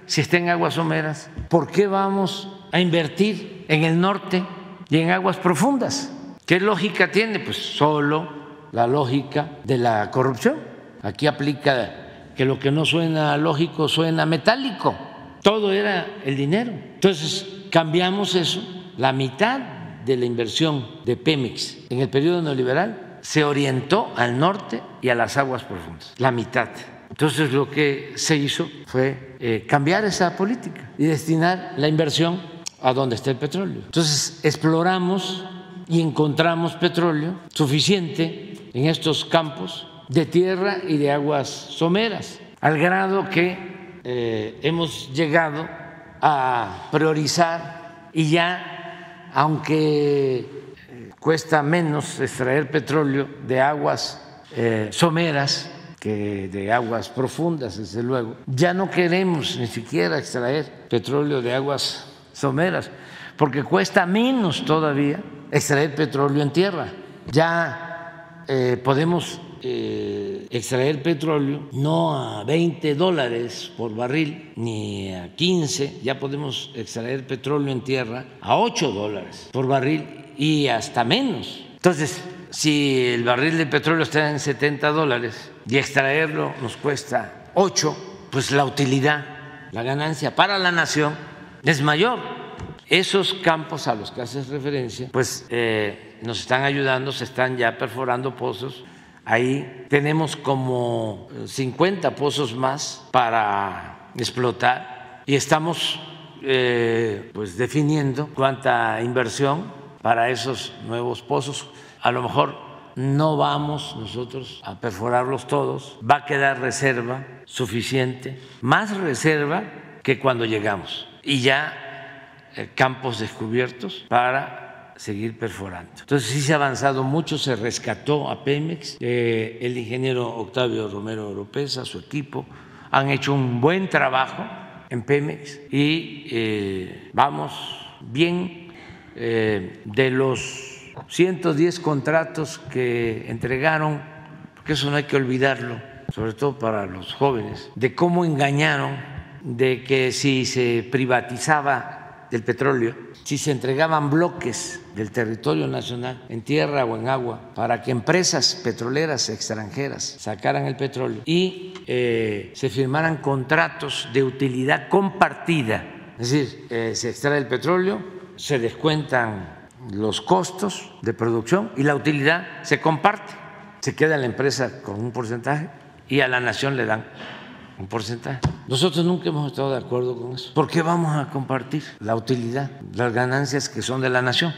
si está en aguas someras, ¿por qué vamos a invertir en el norte y en aguas profundas? ¿Qué lógica tiene? Pues solo la lógica de la corrupción. Aquí aplica que lo que no suena lógico suena metálico. Todo era el dinero. Entonces, cambiamos eso, la mitad de la inversión de Pemex en el periodo neoliberal se orientó al norte y a las aguas profundas, la mitad. Entonces lo que se hizo fue eh, cambiar esa política y destinar la inversión a donde está el petróleo. Entonces exploramos y encontramos petróleo suficiente en estos campos de tierra y de aguas someras, al grado que eh, hemos llegado a priorizar y ya, aunque eh, cuesta menos extraer petróleo de aguas eh, someras que de aguas profundas, desde luego, ya no queremos ni siquiera extraer petróleo de aguas someras, porque cuesta menos todavía extraer petróleo en tierra. Ya eh, podemos eh, extraer petróleo no a 20 dólares por barril ni a 15, ya podemos extraer petróleo en tierra a 8 dólares por barril y hasta menos. Entonces, si el barril de petróleo está en 70 dólares y extraerlo nos cuesta 8, pues la utilidad, la ganancia para la nación es mayor. Esos campos a los que haces referencia, pues eh, nos están ayudando, se están ya perforando pozos. Ahí tenemos como 50 pozos más para explotar y estamos eh, pues definiendo cuánta inversión para esos nuevos pozos. A lo mejor no vamos nosotros a perforarlos todos, va a quedar reserva suficiente, más reserva que cuando llegamos. Y ya eh, campos descubiertos para seguir perforando. Entonces sí se ha avanzado mucho, se rescató a Pemex, eh, el ingeniero Octavio Romero Oropesa, su equipo, han hecho un buen trabajo en Pemex y eh, vamos bien de los 110 contratos que entregaron, porque eso no hay que olvidarlo, sobre todo para los jóvenes, de cómo engañaron de que si se privatizaba del petróleo, si se entregaban bloques del territorio nacional en tierra o en agua para que empresas petroleras extranjeras sacaran el petróleo y eh, se firmaran contratos de utilidad compartida, es decir, eh, se extrae el petróleo, se descuentan los costos de producción y la utilidad se comparte, se queda la empresa con un porcentaje y a la nación le dan un porcentaje. Nosotros nunca hemos estado de acuerdo con eso. ¿Por qué vamos a compartir la utilidad, las ganancias que son de la nación?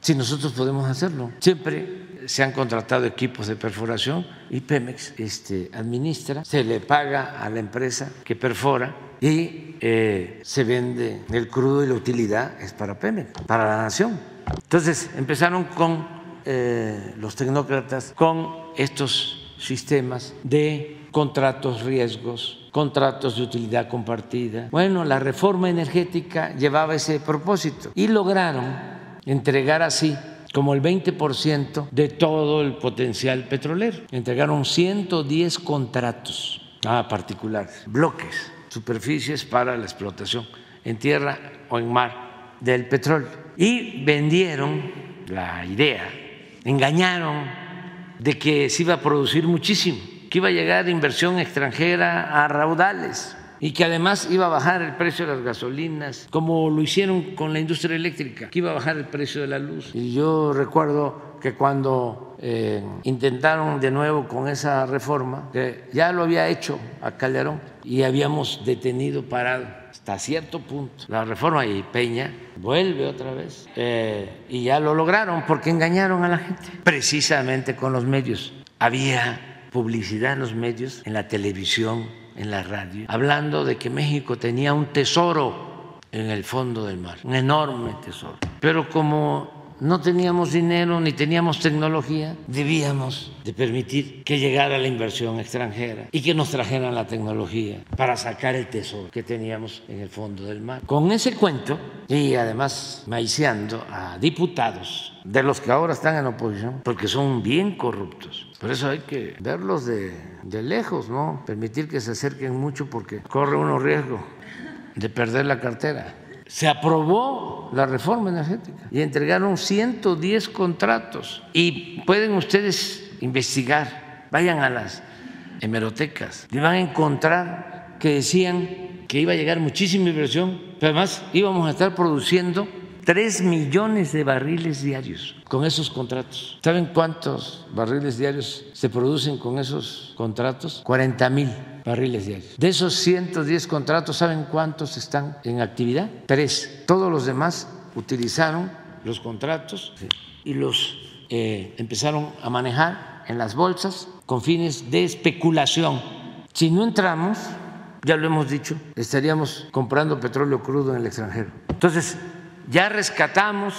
Si nosotros podemos hacerlo. Siempre se han contratado equipos de perforación y Pemex este, administra, se le paga a la empresa que perfora y eh, se vende el crudo y la utilidad es para Pemex, para la nación. Entonces empezaron con eh, los tecnócratas, con estos sistemas de contratos riesgos, contratos de utilidad compartida. Bueno, la reforma energética llevaba ese propósito y lograron entregar así como el 20% de todo el potencial petrolero. Entregaron 110 contratos a particulares, bloques, superficies para la explotación en tierra o en mar del petróleo. Y vendieron la idea, engañaron de que se iba a producir muchísimo que iba a llegar inversión extranjera a raudales y que además iba a bajar el precio de las gasolinas, como lo hicieron con la industria eléctrica, que iba a bajar el precio de la luz. Y yo recuerdo que cuando eh, intentaron de nuevo con esa reforma, que ya lo había hecho a Calderón y habíamos detenido, parado hasta cierto punto la reforma y Peña vuelve otra vez eh, y ya lo lograron porque engañaron a la gente, precisamente con los medios. Había publicidad en los medios, en la televisión, en la radio, hablando de que México tenía un tesoro en el fondo del mar, un enorme tesoro. Pero como no teníamos dinero ni teníamos tecnología, debíamos de permitir que llegara la inversión extranjera y que nos trajeran la tecnología para sacar el tesoro que teníamos en el fondo del mar. Con ese cuento y además maiciando a diputados de los que ahora están en oposición, porque son bien corruptos. Por eso hay que verlos de, de lejos, ¿no? Permitir que se acerquen mucho porque corre uno riesgo de perder la cartera se aprobó la reforma energética y entregaron 110 contratos. Y pueden ustedes investigar, vayan a las hemerotecas y van a encontrar que decían que iba a llegar muchísima inversión, pero además íbamos a estar produciendo 3 millones de barriles diarios con esos contratos. ¿Saben cuántos barriles diarios se producen con esos contratos? 40 mil barriles diarios. De esos 110 contratos, ¿saben cuántos están en actividad? Tres. Todos los demás utilizaron los contratos y los eh, empezaron a manejar en las bolsas con fines de especulación. Si no entramos, ya lo hemos dicho, estaríamos comprando petróleo crudo en el extranjero. Entonces, ya rescatamos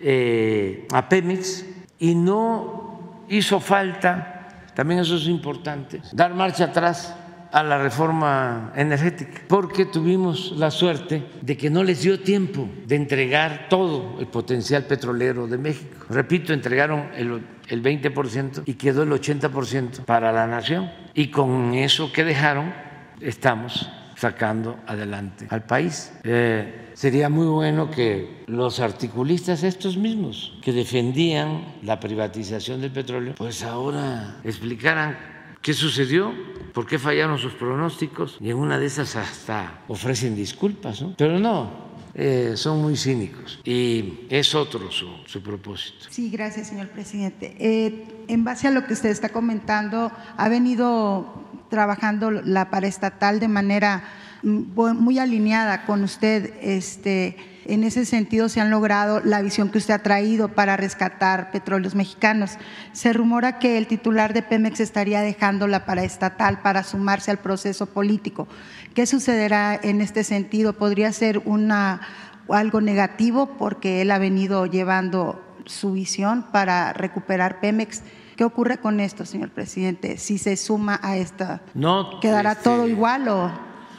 eh, a Pemex y no hizo falta, también eso es importante, dar marcha atrás a la reforma energética, porque tuvimos la suerte de que no les dio tiempo de entregar todo el potencial petrolero de México. Repito, entregaron el, el 20% y quedó el 80% para la nación. Y con eso que dejaron, estamos sacando adelante al país. Eh, sería muy bueno que los articulistas, estos mismos, que defendían la privatización del petróleo, pues ahora explicaran qué sucedió, por qué fallaron sus pronósticos y en una de esas hasta ofrecen disculpas, ¿no? Pero no, eh, son muy cínicos y es otro su, su propósito. Sí, gracias, señor presidente. Eh, en base a lo que usted está comentando, ha venido trabajando la paraestatal de manera muy alineada con usted. Este, en ese sentido se han logrado la visión que usted ha traído para rescatar petróleos mexicanos. Se rumora que el titular de Pemex estaría dejando la paraestatal para sumarse al proceso político. ¿Qué sucederá en este sentido? ¿Podría ser una, algo negativo porque él ha venido llevando su visión para recuperar Pemex? ¿Qué ocurre con esto, señor presidente? Si se suma a esta, no, ¿quedará este, todo igual o...?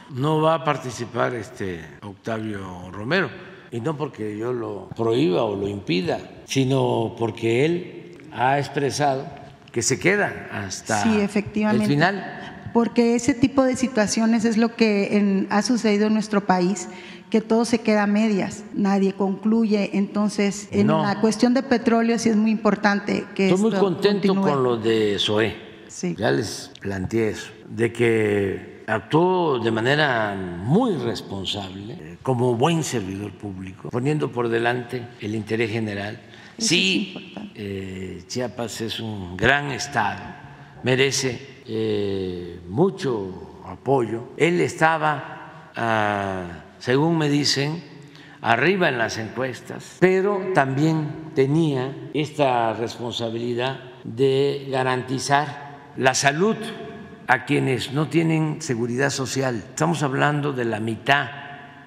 No va a participar este Octavio Romero y no porque yo lo prohíba o lo impida, sino porque él ha expresado que se queda hasta sí, efectivamente. el final. Porque ese tipo de situaciones es lo que en, ha sucedido en nuestro país, que todo se queda a medias, nadie concluye. Entonces, en No. la cuestión de petróleo sí es muy importante que Estoy muy contento continúe. con lo de Zoé. Ya les planteé eso, de que actuó de manera muy responsable, eh, como buen servidor público, poniendo por delante el interés general. Sí, eh, Chiapas es un gran estado, merece eh, mucho apoyo. Él estaba, ah, según me dicen, arriba en las encuestas, pero también tenía esta responsabilidad de garantizar la salud a quienes no tienen seguridad social. Estamos hablando de la mitad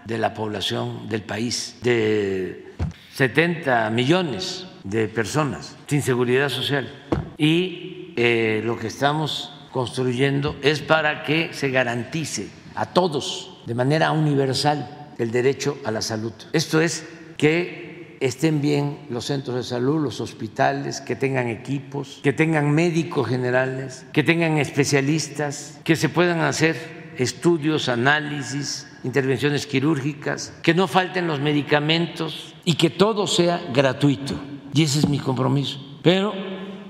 de la población del país, de 70 millones de personas sin seguridad social. Y eh, lo que estamos construyendo es para que se garantice a todos de manera universal el derecho a la salud. Esto es que estén bien los centros de salud, los hospitales, que tengan equipos, que tengan médicos generales, que tengan especialistas, que se puedan hacer estudios, análisis, intervenciones quirúrgicas, que no falten los medicamentos y que todo sea gratuito. Y ese es mi compromiso. Pero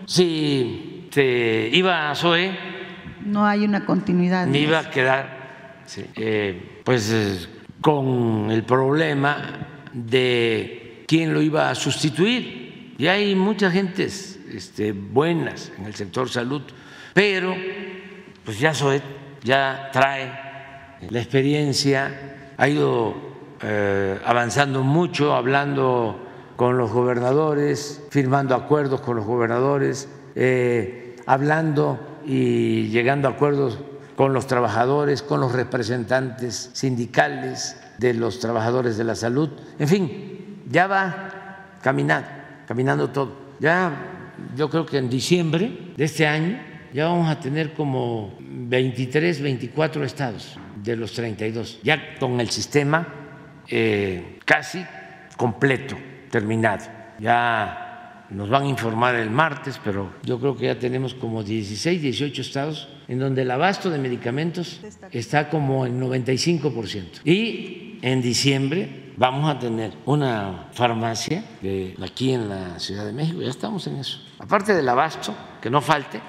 si se iba a SOE, No hay una continuidad. me iba a quedar sí, eh, pues eh, con el problema de quién lo iba a sustituir. Y hay muchas gentes este, buenas en el sector salud, pero pues ya SOE ya trae la experiencia, ha ido eh, avanzando mucho, hablando con los gobernadores, firmando acuerdos con los gobernadores, eh, hablando y llegando a acuerdos con los trabajadores, con los representantes sindicales de los trabajadores de la salud. En fin, ya va caminando, caminando todo. Ya yo creo que en diciembre de este año ya vamos a tener como 23, 24 estados de los 32, ya con el sistema eh, casi completo, terminado. Ya nos van a informar el martes, pero yo creo que ya tenemos como 16, 18 estados en donde el abasto de medicamentos está como en 95%. Y en diciembre vamos a tener una farmacia aquí en la Ciudad de México, ya estamos en eso. Aparte del abasto, que no falte,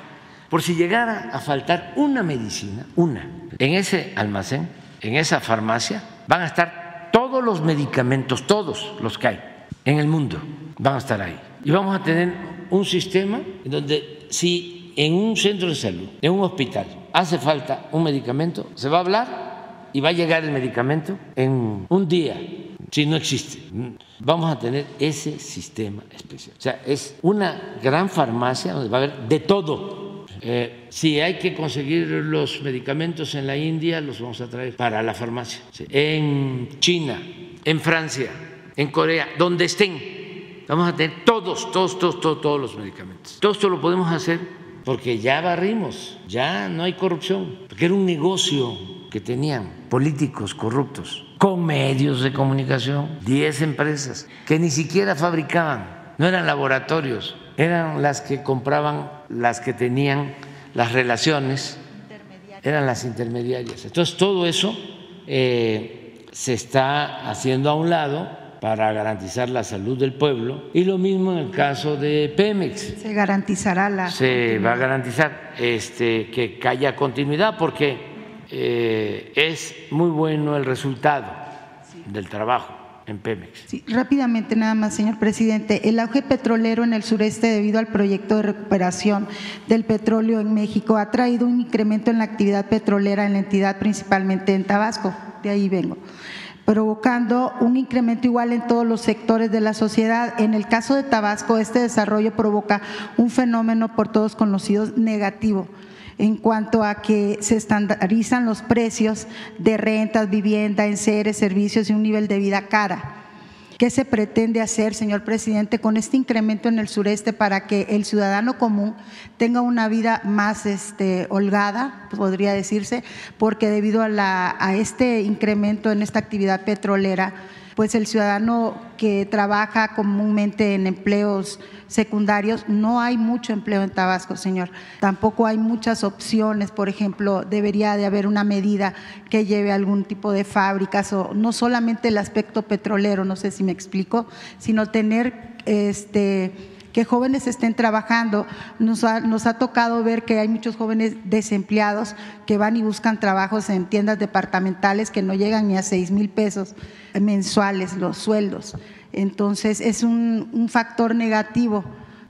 Por si llegara a faltar una medicina, una, en ese almacén, en esa farmacia, van a estar todos los medicamentos, todos los que hay en el mundo, van a estar ahí. Y vamos a tener un sistema en donde si en un centro de salud, en un hospital, hace falta un medicamento, se va a hablar y va a llegar el medicamento en un día, si no existe. Vamos a tener ese sistema especial. O sea, es una gran farmacia donde va a haber de todo. Eh, si hay que conseguir los medicamentos en la India, los vamos a traer para la farmacia. En China, en Francia, en Corea, donde estén. Vamos a tener todos, todos, todos, todos, todos los medicamentos. Todo esto lo podemos hacer porque ya barrimos, ya no hay corrupción, porque era un negocio que tenían políticos corruptos con medios de comunicación, 10 empresas que ni siquiera fabricaban, no eran laboratorios, eran las que compraban, las que tenían las relaciones, eran las intermediarias. Entonces todo eso eh, se está haciendo a un lado para garantizar la salud del pueblo y lo mismo en el caso de Pemex. Se garantizará la. Se va a garantizar este, que haya continuidad porque eh, es muy bueno el resultado del trabajo. En Pemex. Sí, rápidamente nada más, señor presidente. El auge petrolero en el sureste debido al proyecto de recuperación del petróleo en México ha traído un incremento en la actividad petrolera en la entidad, principalmente en Tabasco. De ahí vengo provocando un incremento igual en todos los sectores de la sociedad. En el caso de Tabasco, este desarrollo provoca un fenómeno por todos conocidos negativo en cuanto a que se estandarizan los precios de rentas, vivienda, enseres, servicios y un nivel de vida cara. ¿Qué se pretende hacer, señor presidente, con este incremento en el sureste para que el ciudadano común tenga una vida más este, holgada, podría decirse, porque debido a, a este incremento en esta actividad petrolera, pues el ciudadano que trabaja comúnmente en empleos secundarios, no hay mucho empleo en Tabasco, señor. Tampoco hay muchas opciones, por ejemplo, debería de haber una medida que lleve algún tipo de fábricas o no solamente el aspecto petrolero, no sé si me explico, sino tener este que jóvenes estén trabajando. Nos ha, nos ha tocado ver que hay muchos jóvenes desempleados que van y buscan trabajos en tiendas departamentales que no llegan ni a seis mil pesos mensuales los sueldos. Entonces es un, factor negativo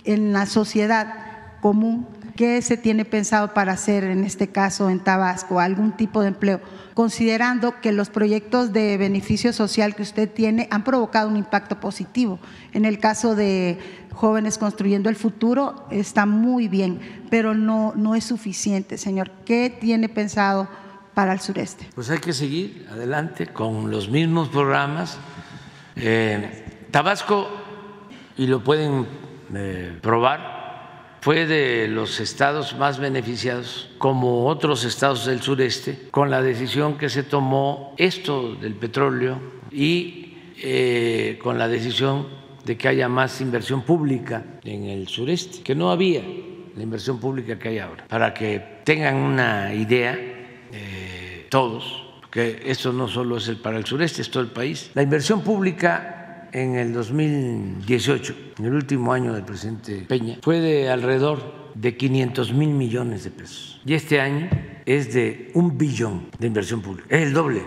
en la sociedad común. ¿Qué se tiene pensado para hacer en este caso en Tabasco? ¿Algún tipo de empleo? Considerando que los proyectos de beneficio social que usted tiene han provocado un impacto positivo. En el caso de jóvenes construyendo el futuro está muy bien, pero no, no es suficiente, señor. ¿Qué tiene pensado para sureste? Pues hay que seguir adelante con los mismos programas. Eh, Tabasco, y lo pueden eh, probar, fue de los estados más beneficiados, como otros estados del sureste, con la decisión que se tomó esto del petróleo y eh, con la decisión de que haya más inversión pública en el sureste, que no había la inversión pública que hay ahora. Para que tengan una idea, todos, que esto no solo es el para el sureste, es todo el país. La inversión pública en el 2018, en el último año del presidente Peña, fue de alrededor de 500 mil millones de pesos. Y este año es de un billón de inversión pública. Es el doble.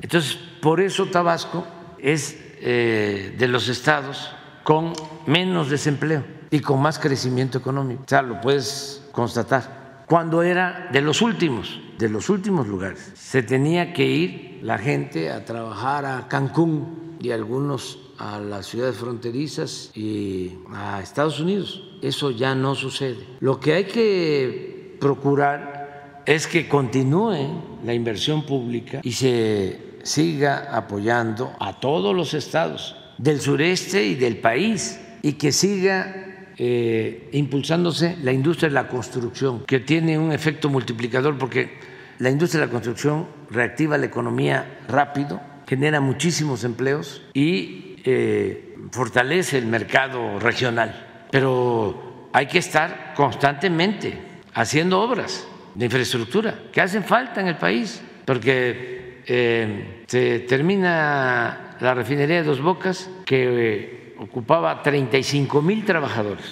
Entonces, por eso Tabasco es eh, de los estados con menos desempleo y con más crecimiento económico. O sea, lo puedes constatar. Cuando era de los últimos, de los últimos lugares, se tenía que ir la gente a trabajar a Cancún y algunos a las ciudades fronterizas y a Estados Unidos. Eso ya no sucede. Lo que hay que procurar es que continúe la inversión pública y se siga apoyando a todos los estados del sureste y del país y que siga eh, impulsándose la industria de la construcción, que tiene un efecto multiplicador porque la industria de la construcción reactiva la economía rápido, genera muchísimos empleos y eh, fortalece el mercado regional, pero hay que estar constantemente haciendo obras de infraestructura que hacen falta en el país, porque eh, se termina la refinería de Dos Bocas que ocupaba 35 mil trabajadores,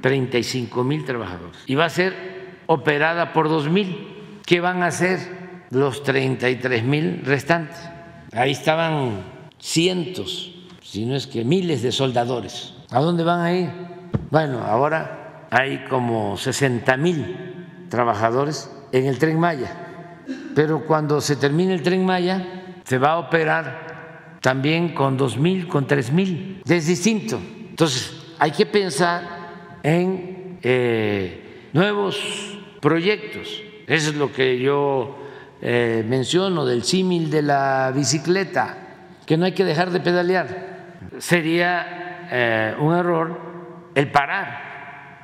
35 mil trabajadores, y va a ser operada por 2 mil. ¿Qué van a hacer los 33 mil restantes? Ahí estaban cientos, si no es que miles de soldadores. ¿A dónde van a ir? Bueno, ahora hay como 60 mil trabajadores en el tren Maya, pero cuando se termine el tren Maya se va a operar también con 2 mil, con 3 mil. Es distinto. Entonces, hay que pensar en eh, nuevos proyectos. Eso es lo que yo eh, menciono del símil de la bicicleta, que no hay que dejar de pedalear. Sería eh, un error el parar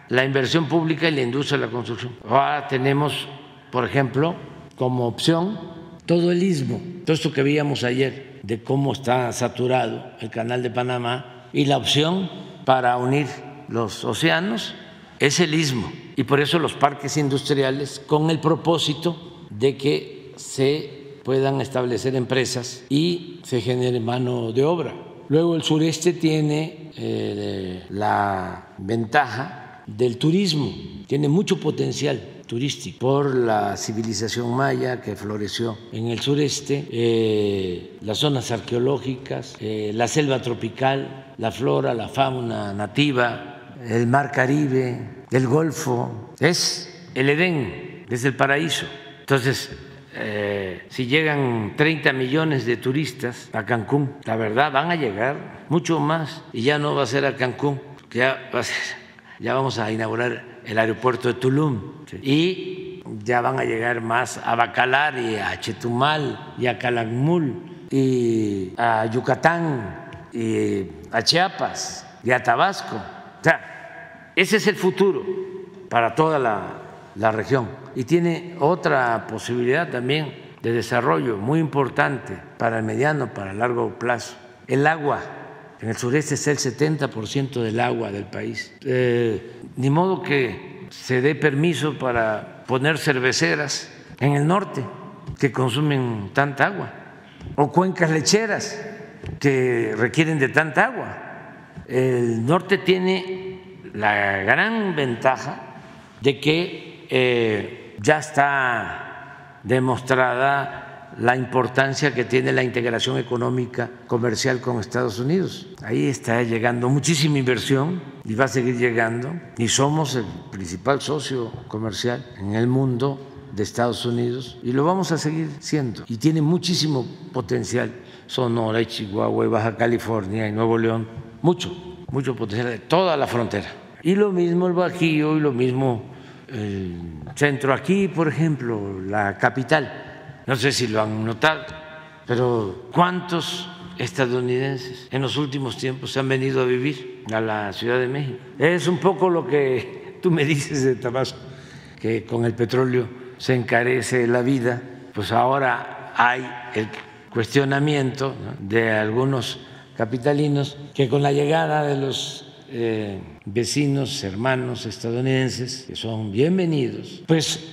la inversión pública y la industria de la construcción. Ahora tenemos, por ejemplo, como opción todo el istmo, todo esto que veíamos ayer de cómo está saturado el canal de Panamá y la opción para unir los océanos es el istmo. Y por eso los parques industriales con el propósito de que se puedan establecer empresas y se genere mano de obra. Luego el sureste tiene eh, la ventaja del turismo, tiene mucho potencial turístico por la civilización maya que floreció en el sureste, eh, las zonas arqueológicas, eh, la selva tropical, la flora, la fauna nativa, el mar Caribe, el Golfo, es el Edén, es el paraíso. Entonces, eh, si llegan 30 millones de turistas a Cancún, la verdad van a llegar mucho más y ya no va a ser a Cancún, ya, va a ser, ya vamos a inaugurar el aeropuerto de Tulum y ya van a llegar más a Bacalar y a Chetumal y a Calakmul y a Yucatán y a Chiapas y a Tabasco. O sea, ese es el futuro para toda la, la región y tiene otra posibilidad también de desarrollo muy importante para el mediano, para el largo plazo. El agua, en el sureste es el 70% del agua del país. Eh, ni modo que se dé permiso para poner cerveceras en el norte que consumen tanta agua, o cuencas lecheras que requieren de tanta agua. El norte tiene la gran ventaja de que eh, ya está demostrada la importancia que tiene la integración económica comercial con Estados Unidos. Ahí está llegando muchísima inversión y va a seguir llegando y somos el principal socio comercial en el mundo de Estados Unidos y lo vamos a seguir siendo y tiene muchísimo potencial Sonora y Chihuahua y Baja California y Nuevo León, mucho, mucho potencial de toda la frontera. Y lo mismo el Bajío y lo mismo el centro aquí, por ejemplo, la capital. No sé si lo han notado, pero ¿cuántos estadounidenses en los últimos tiempos se han venido a vivir a la Ciudad de México? Es un poco lo que tú me dices de Tabasco, que con el petróleo se encarece la vida, pues ahora hay el cuestionamiento de algunos capitalinos que con la llegada de los eh, vecinos, hermanos estadounidenses, que son bienvenidos, pues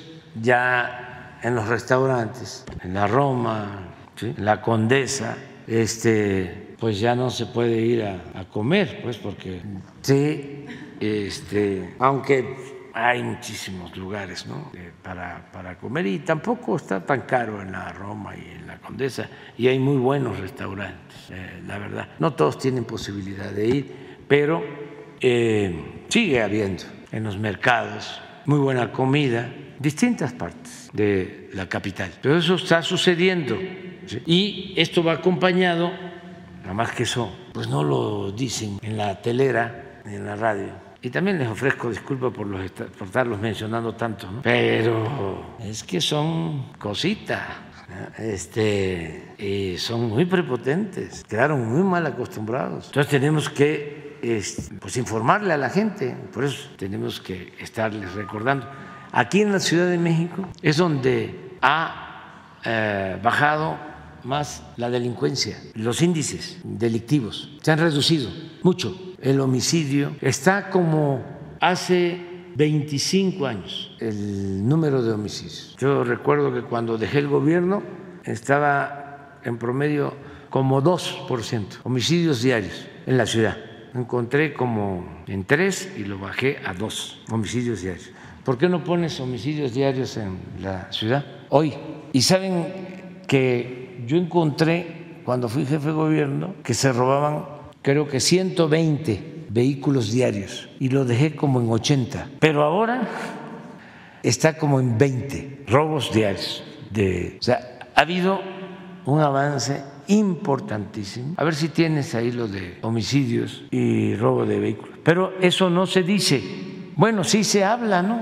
ya en los restaurantes, en la Roma, en la Condesa, este, pues ya no se puede ir a, a comer, pues porque sí, este, aunque hay muchísimos lugares ¿no? Eh, para, para, comer y tampoco está tan caro en la Roma y en la Condesa y hay muy buenos restaurantes, eh, la verdad. No todos tienen posibilidad de ir, pero eh, sigue habiendo en los mercados muy buena comida, distintas partes de la capital. Pero eso está sucediendo y esto va acompañado, nada más que eso, pues no lo dicen en la telera, en la radio y también les ofrezco disculpas por, los, por estarlos mencionando tanto, pero es que son cositas. Este, y son muy prepotentes, quedaron muy mal acostumbrados. Entonces tenemos que este, pues, informarle a la gente, por eso tenemos que estarles recordando. Aquí en la Ciudad de México es donde ha eh, bajado más la delincuencia, los índices delictivos se han reducido mucho. El homicidio está como hace 25 años el número de homicidios. Yo recuerdo que cuando dejé el gobierno estaba en promedio como 2% homicidios diarios en la ciudad. Encontré como en 3 y lo bajé a 2 homicidios diarios. ¿Por qué no pones homicidios diarios en la ciudad? Hoy. Y saben que yo encontré, cuando fui jefe de gobierno, que se robaban creo que 120 vehículos diarios y lo dejé como en 80. Pero ahora está como en 20 robos diarios. De, o sea, ha habido un avance importantísimo. A ver si tienes ahí lo de homicidios y robo de vehículos. Pero eso no se dice. Bueno, sí se habla, ¿no?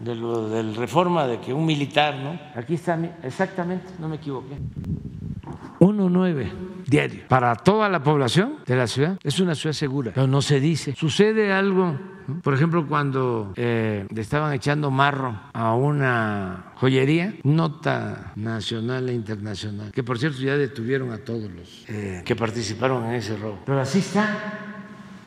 De lo del reforma de que un militar, ¿no? Aquí está exactamente, no me equivoqué. 1.9 diario para toda la población de la ciudad. Es una ciudad segura, pero no se dice. Sucede algo, por ejemplo, cuando eh, le estaban echando marro a una joyería, nota nacional e internacional, que por cierto ya detuvieron a todos los eh, que participaron en ese robo. Pero así está.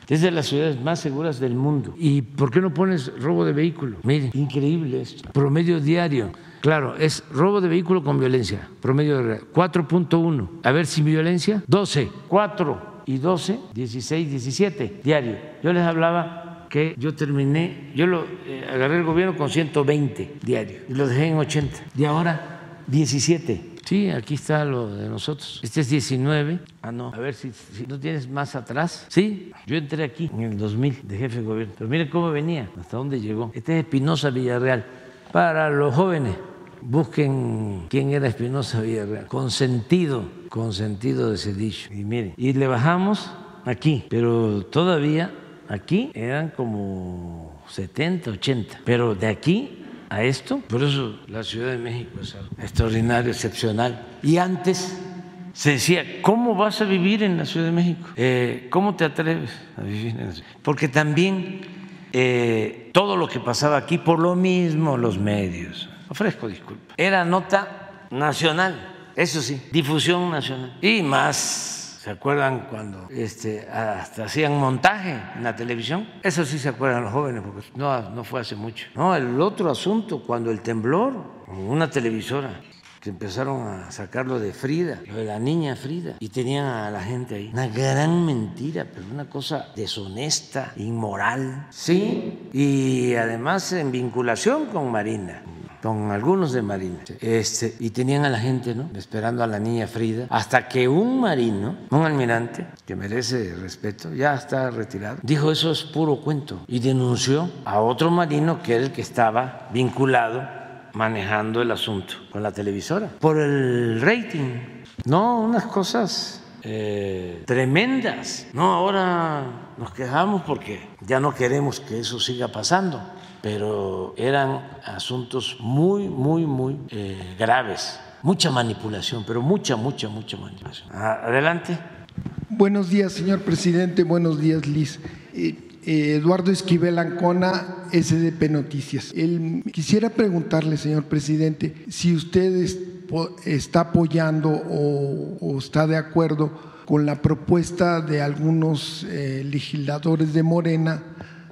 Es de las ciudades más seguras del mundo. ¿Y por qué no pones robo de vehículo? Miren, increíble esto. Promedio diario Claro, es robo de vehículo con violencia, promedio de 4.1. A ver, sin violencia, 12, 4 y 12, 16, 17 diario. Yo les hablaba que yo terminé, yo lo eh, agarré el gobierno con 120 diarios y lo dejé en 80. Y ahora 17. Sí, aquí está lo de nosotros. Este es 19. Ah, no. A ver si, si, no tienes más atrás. Sí, yo entré aquí en el 2000 de jefe de gobierno. Pero miren cómo venía, hasta dónde llegó. Este es Espinosa Villarreal. Para los jóvenes, busquen quién era Espinosa Villarreal, con sentido, con sentido de ese dicho. Y miren, y le bajamos aquí, pero todavía aquí eran como 70, 80, pero de aquí esto, por eso la Ciudad de México es algo extraordinario, excepcional. Y antes se decía, ¿cómo vas a vivir en la Ciudad de México? Eh, ¿Cómo te atreves a vivir en la ciudad? Porque también eh, todo lo que pasaba aquí, por lo mismo los medios, ofrezco disculpas. Era nota nacional, eso sí, difusión nacional. Y más, ¿se acuerdan cuando este, hasta hacían montaje en la televisión? Eso sí se acuerdan los jóvenes, porque no, no fue hace mucho. No, el otro asunto, cuando el temblor, una televisora que empezaron a sacarlo de Frida, lo de la niña Frida, y tenían a la gente ahí. Una gran mentira, pero una cosa deshonesta, inmoral, sí, y además en vinculación con Marina con algunos de Marina, este, y tenían a la gente ¿no? esperando a la niña Frida, hasta que un marino, un almirante, que merece respeto, ya está retirado, dijo eso es puro cuento y denunció a otro marino que era el que estaba vinculado manejando el asunto con la televisora por el rating. No, unas cosas eh, tremendas. No, ahora nos quejamos porque ya no queremos que eso siga pasando pero eran asuntos muy, muy, muy eh, graves. Mucha manipulación, pero mucha, mucha, mucha manipulación. Adelante. Buenos días, señor presidente. Buenos días, Liz. Eh, eh, Eduardo Esquivel Ancona, SDP Noticias. quisiera preguntarle, señor presidente, si usted está apoyando o, está de acuerdo con la propuesta de algunos legisladores de Morena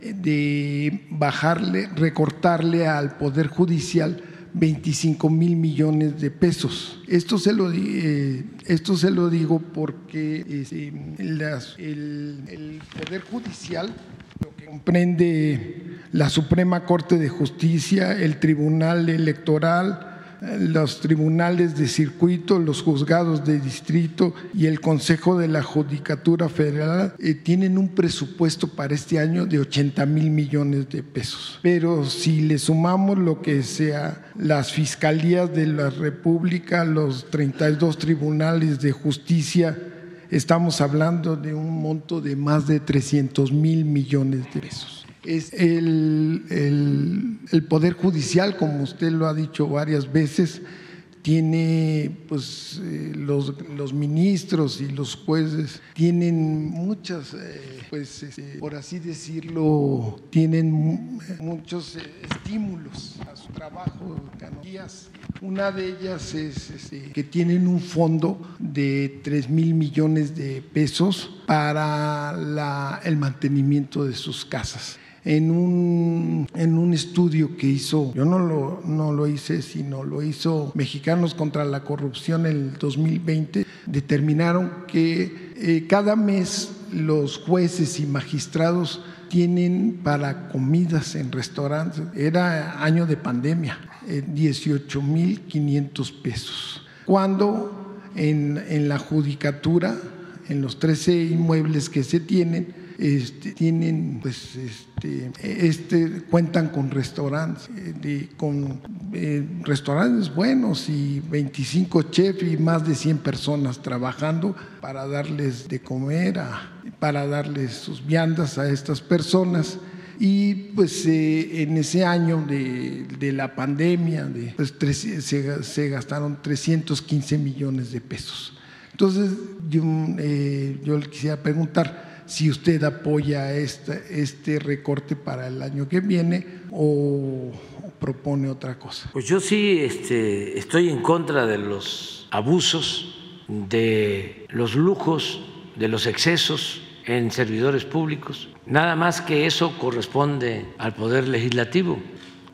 de bajarle, recortarle al Poder Judicial 25 mil millones de pesos. Esto se lo, eh, esto se lo digo porque este, el, el Poder Judicial lo que comprende la Suprema Corte de Justicia, el Tribunal Electoral, los tribunales de circuito, los juzgados de distrito y el Consejo de la Judicatura Federal eh, tienen un presupuesto para este año de 80 mil millones de pesos. Pero si le sumamos lo que sea las fiscalías de la República, los 32 tribunales de justicia, estamos hablando de un monto de más de 300 mil millones de pesos es el, el, Poder Judicial, como usted lo ha dicho varias veces, tiene pues eh, los, los, ministros y los jueces tienen muchas eh, pues este, por así decirlo tienen muchos eh, estímulos a su trabajo una de ellas es este, que tienen un fondo de 3 mil millones de pesos para la, el mantenimiento de sus casas en un, en un estudio que hizo, yo no lo, no lo hice, sino lo hizo Mexicanos contra la Corrupción en el 2020, determinaron que eh, cada mes los jueces y magistrados tienen para comidas en restaurantes, era año de pandemia, 18.500 eh, pesos. Cuando en, en la judicatura, en los 13 inmuebles que se tienen, este, tienen, pues, este, este, cuentan con restaurantes, eh, con eh, restaurantes buenos y 25 chefs y más de 100 personas trabajando para darles de comer, para darles sus viandas a estas personas. Y pues eh, en ese año de, de la pandemia de, pues, se, se, gastaron 315 millones de pesos. Entonces yo, yo le quisiera preguntar, si usted apoya este, este recorte para el año que viene o propone otra cosa. Pues yo sí este, estoy en contra de los abusos, de los lujos, de los excesos en servidores públicos. Nada más que eso corresponde al Poder Legislativo.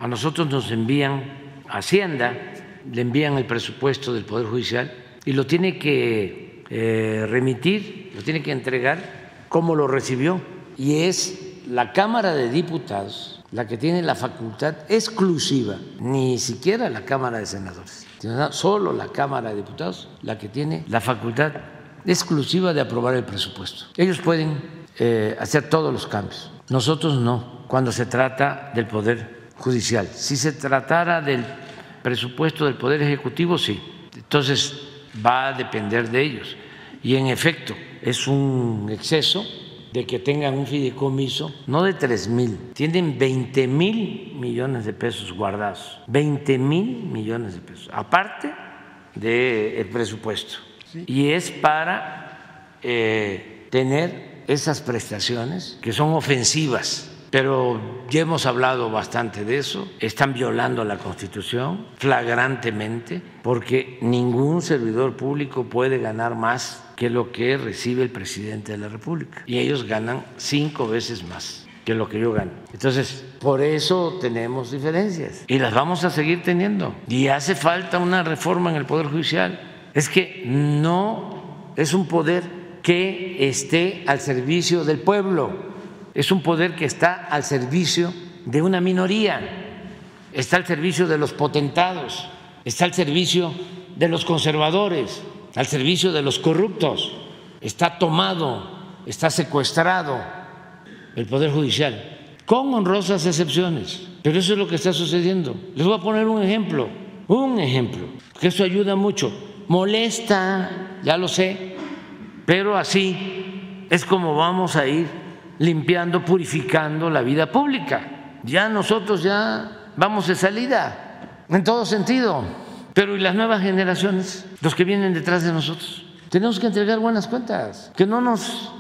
A nosotros nos envían Hacienda, le envían el presupuesto del Poder Judicial y lo tiene que eh, remitir, lo tiene que entregar cómo lo recibió. Y es la Cámara de Diputados la que tiene la facultad exclusiva, ni siquiera la Cámara de Senadores, solo la Cámara de Diputados la que tiene la facultad exclusiva de aprobar el presupuesto. Ellos pueden eh, hacer todos los cambios, nosotros no, cuando se trata del Poder Judicial. Si se tratara del presupuesto del Poder Ejecutivo, sí. Entonces va a depender de ellos. Y en efecto, es un exceso de que tengan un fideicomiso, no de 3 mil, tienen 20 mil millones de pesos guardados, 20 mil millones de pesos, aparte del presupuesto. Y es para eh, tener esas prestaciones que son ofensivas pero ya hemos hablado bastante de eso. Están violando la Constitución flagrantemente porque ningún servidor público puede ganar más que lo que recibe el presidente de la República. Y ellos ganan cinco veces más que lo que yo gano. Entonces, por eso tenemos diferencias y las vamos a seguir teniendo. Y hace falta una reforma en el Poder Judicial. Es que no es un poder que esté al servicio del pueblo es un poder que está al servicio de una minoría, está al servicio de los potentados, está al servicio de los conservadores, al servicio de los corruptos, está tomado, está secuestrado el Poder Judicial, con honrosas excepciones, pero eso es lo que está sucediendo. Les voy a poner un ejemplo, un ejemplo, que eso ayuda mucho. Molesta, ya lo sé, pero así es como vamos a ir limpiando, purificando la vida pública. Ya nosotros ya vamos de salida, en todo sentido. Pero ¿y las nuevas generaciones, los que vienen detrás de nosotros? Tenemos que entregar buenas cuentas, que no nos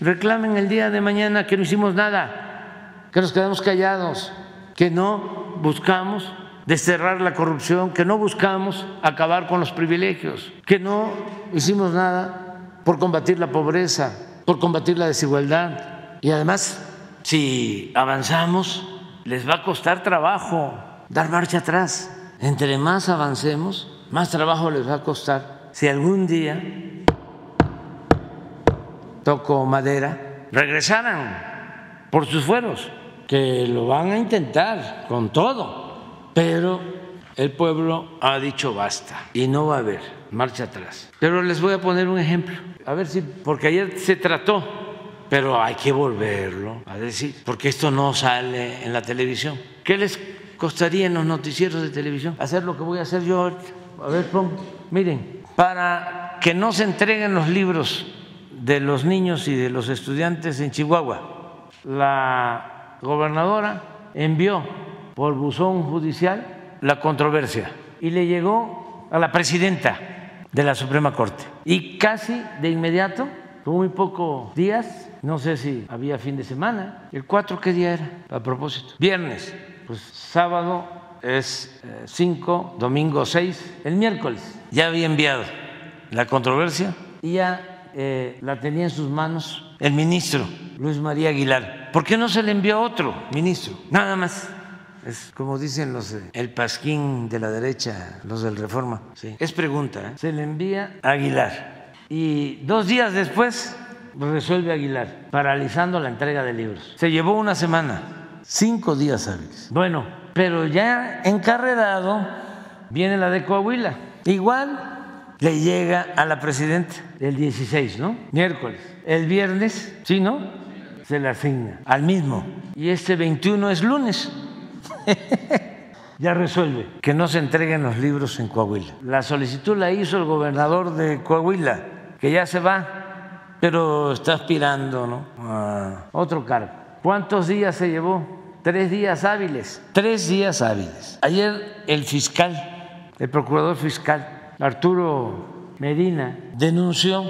reclamen el día de mañana que no hicimos nada, que nos quedamos callados, que no buscamos desterrar la corrupción, que no buscamos acabar con los privilegios, que no hicimos nada por combatir la pobreza, por combatir la desigualdad, y además, si avanzamos, les va a costar trabajo dar marcha atrás. Entre más avancemos, más trabajo les va a costar. Si algún día, toco madera, regresaran por sus fueros, que lo van a intentar con todo, pero el pueblo ha dicho basta y no va a haber marcha atrás. Pero les voy a poner un ejemplo, a ver si, porque ayer se trató pero hay que volverlo a decir, porque esto no sale en la televisión. ¿Qué les costaría en los noticieros de televisión hacer lo que voy a hacer yo? A ver, miren, para que no se entreguen los libros de los niños y de los estudiantes en Chihuahua, la gobernadora envió por buzón judicial la controversia y le llegó a la presidenta de la Suprema Corte. Y casi de inmediato, con muy pocos días, no sé si había fin de semana. ¿El 4 qué día era? A propósito. Viernes. Pues sábado es 5, eh, domingo 6. El miércoles ya había enviado la controversia y ya eh, la tenía en sus manos el ministro Luis María Aguilar. ¿Por qué no se le envió otro ministro? Nada más. Es como dicen los el pasquín de la derecha, los del Reforma. Sí. Es pregunta. ¿eh? Se le envía a Aguilar. Y dos días después resuelve Aguilar, paralizando la entrega de libros. Se llevó una semana, cinco días hábiles. Bueno, pero ya encarrerado viene la de Coahuila. Igual le llega a la presidenta el 16, ¿no? Miércoles. El viernes, ¿sí, no? Se le asigna al mismo. Y este 21 es lunes. ya resuelve que no se entreguen los libros en Coahuila. La solicitud la hizo el gobernador de Coahuila, que ya se va, pero está aspirando ¿no? a otro cargo. ¿Cuántos días se llevó? Tres días hábiles. Tres días hábiles. Ayer el fiscal, el procurador fiscal, Arturo Medina, denunció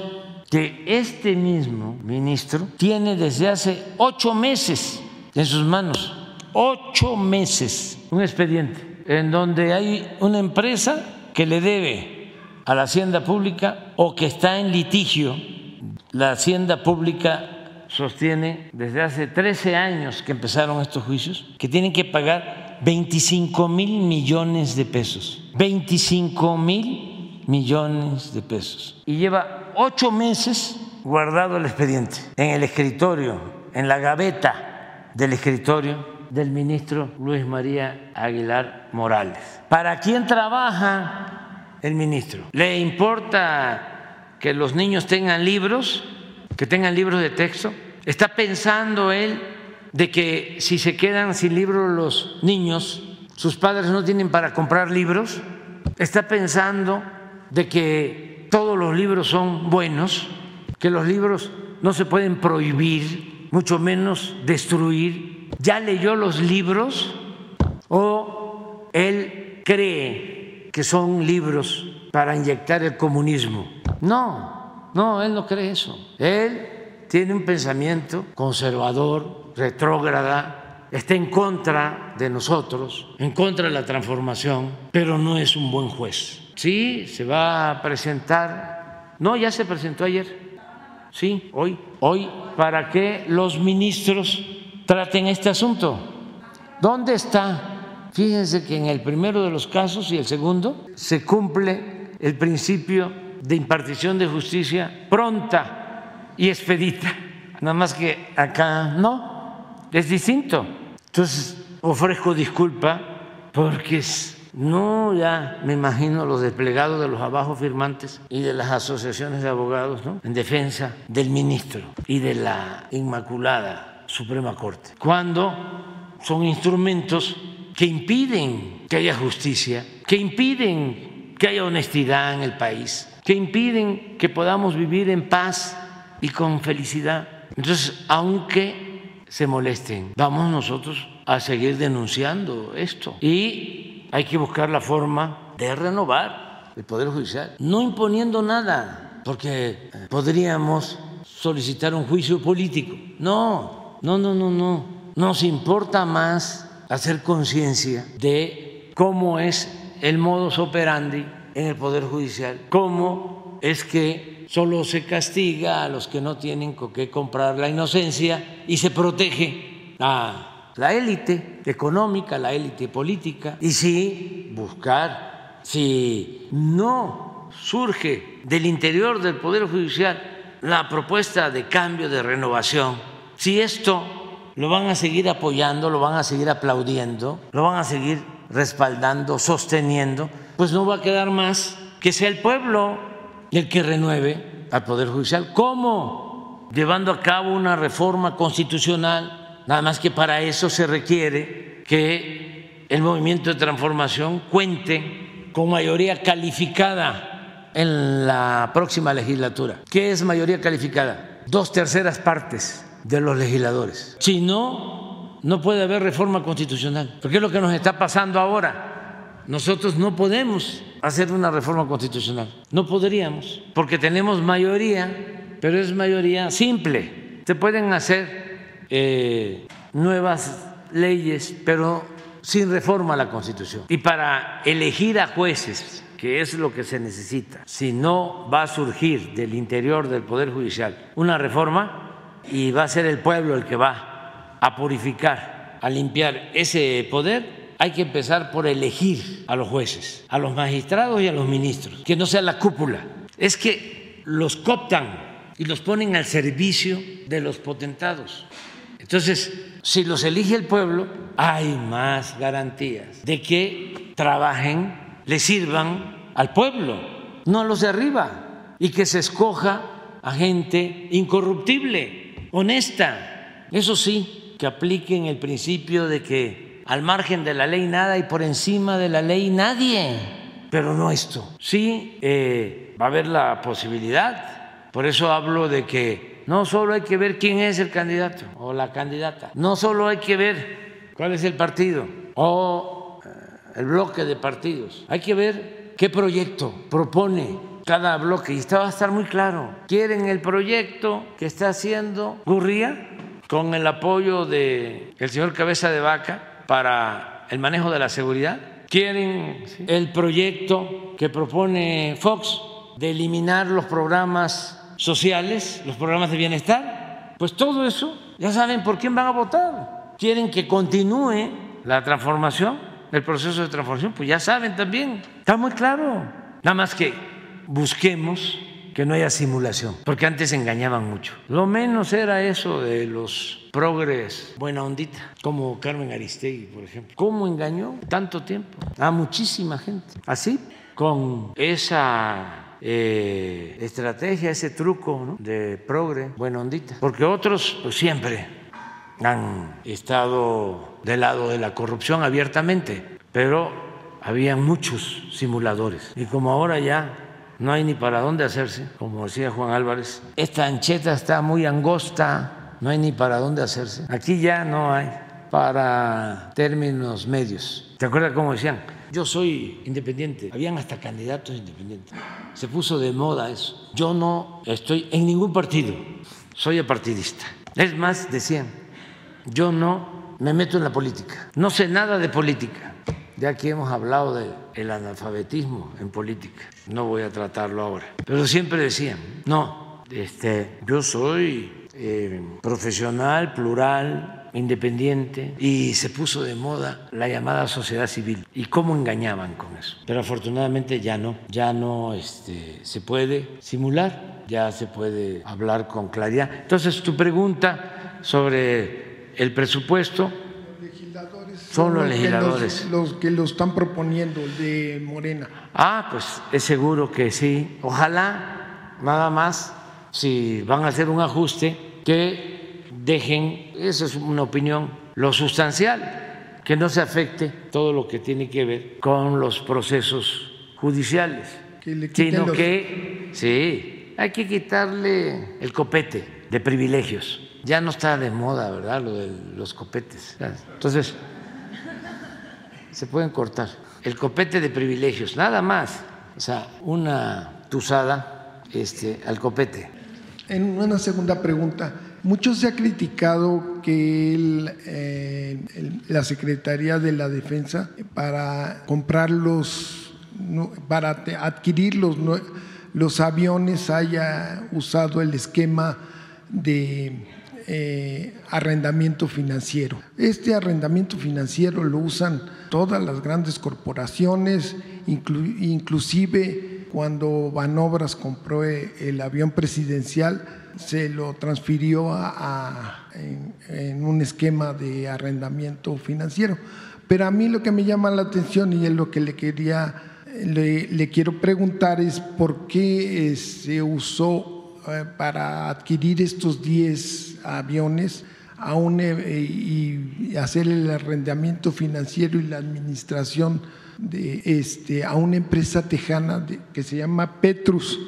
que este mismo ministro tiene desde hace ocho meses en sus manos ocho meses un expediente en donde hay una empresa que le debe a la hacienda pública o que está en litigio. La hacienda pública sostiene desde hace 13 años que empezaron estos juicios que tienen que pagar 25 mil millones de pesos. 25 mil millones de pesos. Y lleva ocho meses guardado el expediente en el escritorio, en la gaveta del escritorio del ministro Luis María Aguilar Morales. ¿Para quién trabaja el ministro? ¿Le importa que los niños tengan libros, que tengan libros de texto? ¿Está pensando él de que si se quedan sin libros los niños, sus padres no tienen para comprar libros? ¿Está pensando de que todos los libros son buenos, que los libros no se pueden prohibir, mucho menos destruir? ¿Ya leyó los libros o él cree que son libros para inyectar el comunismo? No, no, él no cree eso. Él tiene un pensamiento conservador, retrógrada, está en contra de nosotros, en contra de la transformación, pero no es un buen juez. Sí, se va a presentar, no, ya se presentó ayer, sí, hoy, hoy, para que los ministros traten este asunto. ¿Dónde está? Fíjense que en el primero de los casos y el segundo se cumple el principio de impartición de justicia pronta y expedita. Nada más que acá no, es distinto. Entonces ofrezco disculpa porque no ya me imagino los desplegados de los abajo firmantes y de las asociaciones de abogados en defensa del ministro y de la Inmaculada Suprema Corte, cuando son instrumentos que impiden que haya justicia, que impiden que haya honestidad en el país, que impiden que podamos vivir en paz y con felicidad. Entonces, aunque se molesten, vamos nosotros a seguir denunciando esto y hay que buscar la forma de renovar el Poder Judicial, no imponiendo nada, porque podríamos solicitar un juicio político. No, no, no, no, no. Nos importa más hacer conciencia de cómo es el modus operandi en el Poder Judicial, cómo es que solo se castiga a los que no tienen con qué comprar la inocencia y se protege a la élite económica, la élite política, y sí buscar, si no surge del interior del Poder Judicial la propuesta de cambio, de renovación, si esto lo van a seguir apoyando, lo van a seguir aplaudiendo, lo van a seguir respaldando, sosteniendo, pues no va a quedar más que sea el pueblo el que renueve al Poder Judicial. ¿Cómo? Llevando a cabo una reforma constitucional, nada más que para eso se requiere que el movimiento de transformación cuente con mayoría calificada en la próxima legislatura. ¿Qué es mayoría calificada? Dos terceras partes de los legisladores. Si no, no puede haber reforma constitucional, porque es lo que nos está pasando ahora. Nosotros no podemos hacer una reforma constitucional, no podríamos, porque tenemos mayoría, pero es mayoría simple. Se pueden hacer eh, nuevas leyes, pero sin reforma a la Constitución. Y para elegir a jueces, que es lo que se necesita, si no va a surgir del interior del Poder Judicial una reforma, y va a ser el pueblo el que va a purificar, a limpiar ese poder, hay que empezar por elegir a los jueces, a los magistrados y a los ministros, que no sea la cúpula. Es que los cooptan y los ponen al servicio de los potentados. Entonces, si los elige el pueblo, hay más garantías de que trabajen, le sirvan al pueblo, no a los de arriba, y que se escoja a gente incorruptible, honesta. Eso sí, que apliquen el principio de que al margen de la ley nada y por encima de la ley nadie, pero no esto. Sí, eh, va a haber la posibilidad, por eso hablo de que no solo hay que ver quién es el candidato o la candidata, no solo hay que ver cuál es el partido o eh, el bloque de partidos, hay que ver qué proyecto propone cada bloque. Y esto va a estar muy claro. ¿Quieren el proyecto que está haciendo Gurría con el apoyo del el señor Cabeza de Vaca para el manejo de la seguridad? ¿Quieren el proyecto que propone Fox de eliminar los programas sociales, los programas de bienestar? Pues todo eso, ya saben por quién van a votar. ¿Quieren que continúe la transformación, el proceso de transformación? Pues ya saben también, está muy claro. Nada más que busquemos que no haya simulación, porque antes engañaban mucho. Lo menos era eso de los progres buena ondita, como Carmen Aristegui, por ejemplo. ¿Cómo engañó tanto tiempo a muchísima gente? Así, con esa eh, estrategia, ese truco de progre buena ondita, porque otros pues, siempre han estado del lado de la corrupción abiertamente, pero había muchos simuladores. Y como ahora ya no hay ni para dónde hacerse, como decía Juan Álvarez. Esta ancheta está muy angosta, no hay ni para dónde hacerse. Aquí ya no hay para términos medios. ¿Te acuerdas cómo decían? Yo soy independiente. Habían hasta candidatos independientes. Se puso de moda eso. Yo no estoy en ningún partido. Soy apartidista. Es más, decían, yo no me meto en la política. No sé nada de política. Ya aquí hemos hablado del analfabetismo en política, no voy a tratarlo ahora. Pero siempre decían, no, este, yo soy eh, profesional, plural, independiente, y se puso de moda la llamada sociedad civil. ¿Y cómo engañaban con eso? Pero afortunadamente ya no, ya no este, se puede simular, ya se puede hablar con claridad. Entonces, tu pregunta sobre el presupuesto, son los legisladores. Los, que lo están proponiendo, de Morena. Ah, pues es seguro que sí. Ojalá, nada más, si van a hacer un ajuste, que dejen, esa es una opinión, lo sustancial, que no se afecte todo lo que tiene que ver con los procesos judiciales, sino que, sí, hay que quitarle el copete de privilegios. Ya no está de moda, ¿verdad? Lo de los copetes. Entonces, se pueden cortar. El copete de privilegios, nada más. O sea, una tusada este, al copete. En una segunda pregunta, mucho se ha criticado que eh, la Secretaría de la Defensa para comprar los, para adquirir los, los aviones haya usado el esquema de eh, arrendamiento financiero. Este arrendamiento financiero lo usan todas las grandes corporaciones, inclusive cuando Banobras compró el avión presidencial, se lo transfirió a, en, un esquema de arrendamiento financiero. Pero a mí lo que me llama la atención y es lo que le quería, le, quiero preguntar es por qué eh, se usó eh, para adquirir estos 10 aviones eh, y hacer el arrendamiento financiero y la administración de este, a una empresa tejana que se llama Petrus.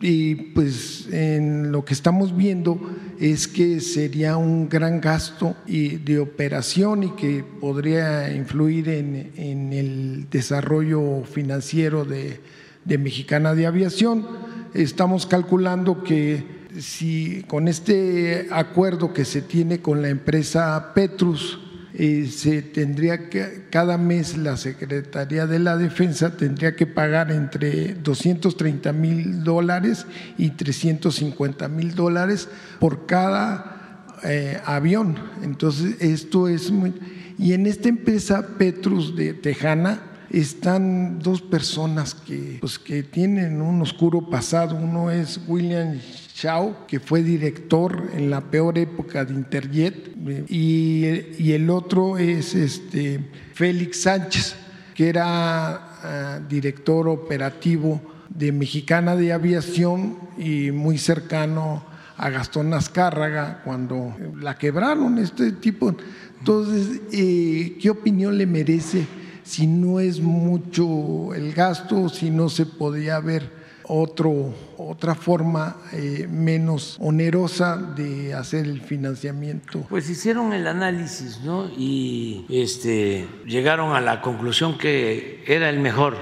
Y pues en lo que estamos viendo es que sería un gran gasto de operación y que podría influir en, el desarrollo financiero de, de Mexicana de Aviación estamos calculando que si con este acuerdo que se tiene con la empresa Petrus, eh, se tendría que, cada mes la Secretaría de la Defensa tendría que pagar entre 230 mil dólares y 350 mil dólares por cada eh, avión. Entonces, esto es muy... Y en esta empresa Petrus de Tejana, están dos personas que, pues, que tienen un oscuro pasado. Uno es William Chao, que fue director en la peor época de Interjet, y, el otro es este, Félix Sánchez, que era ah, director operativo de Mexicana de Aviación y muy cercano a Gastón Azcárraga cuando la quebraron, este tipo. Entonces, eh, ¿qué opinión le merece si no es mucho el gasto, si no se podía ver otro, otra forma eh, menos onerosa de hacer el financiamiento. Pues hicieron el análisis, ¿no? Y este, llegaron a la conclusión que era el mejor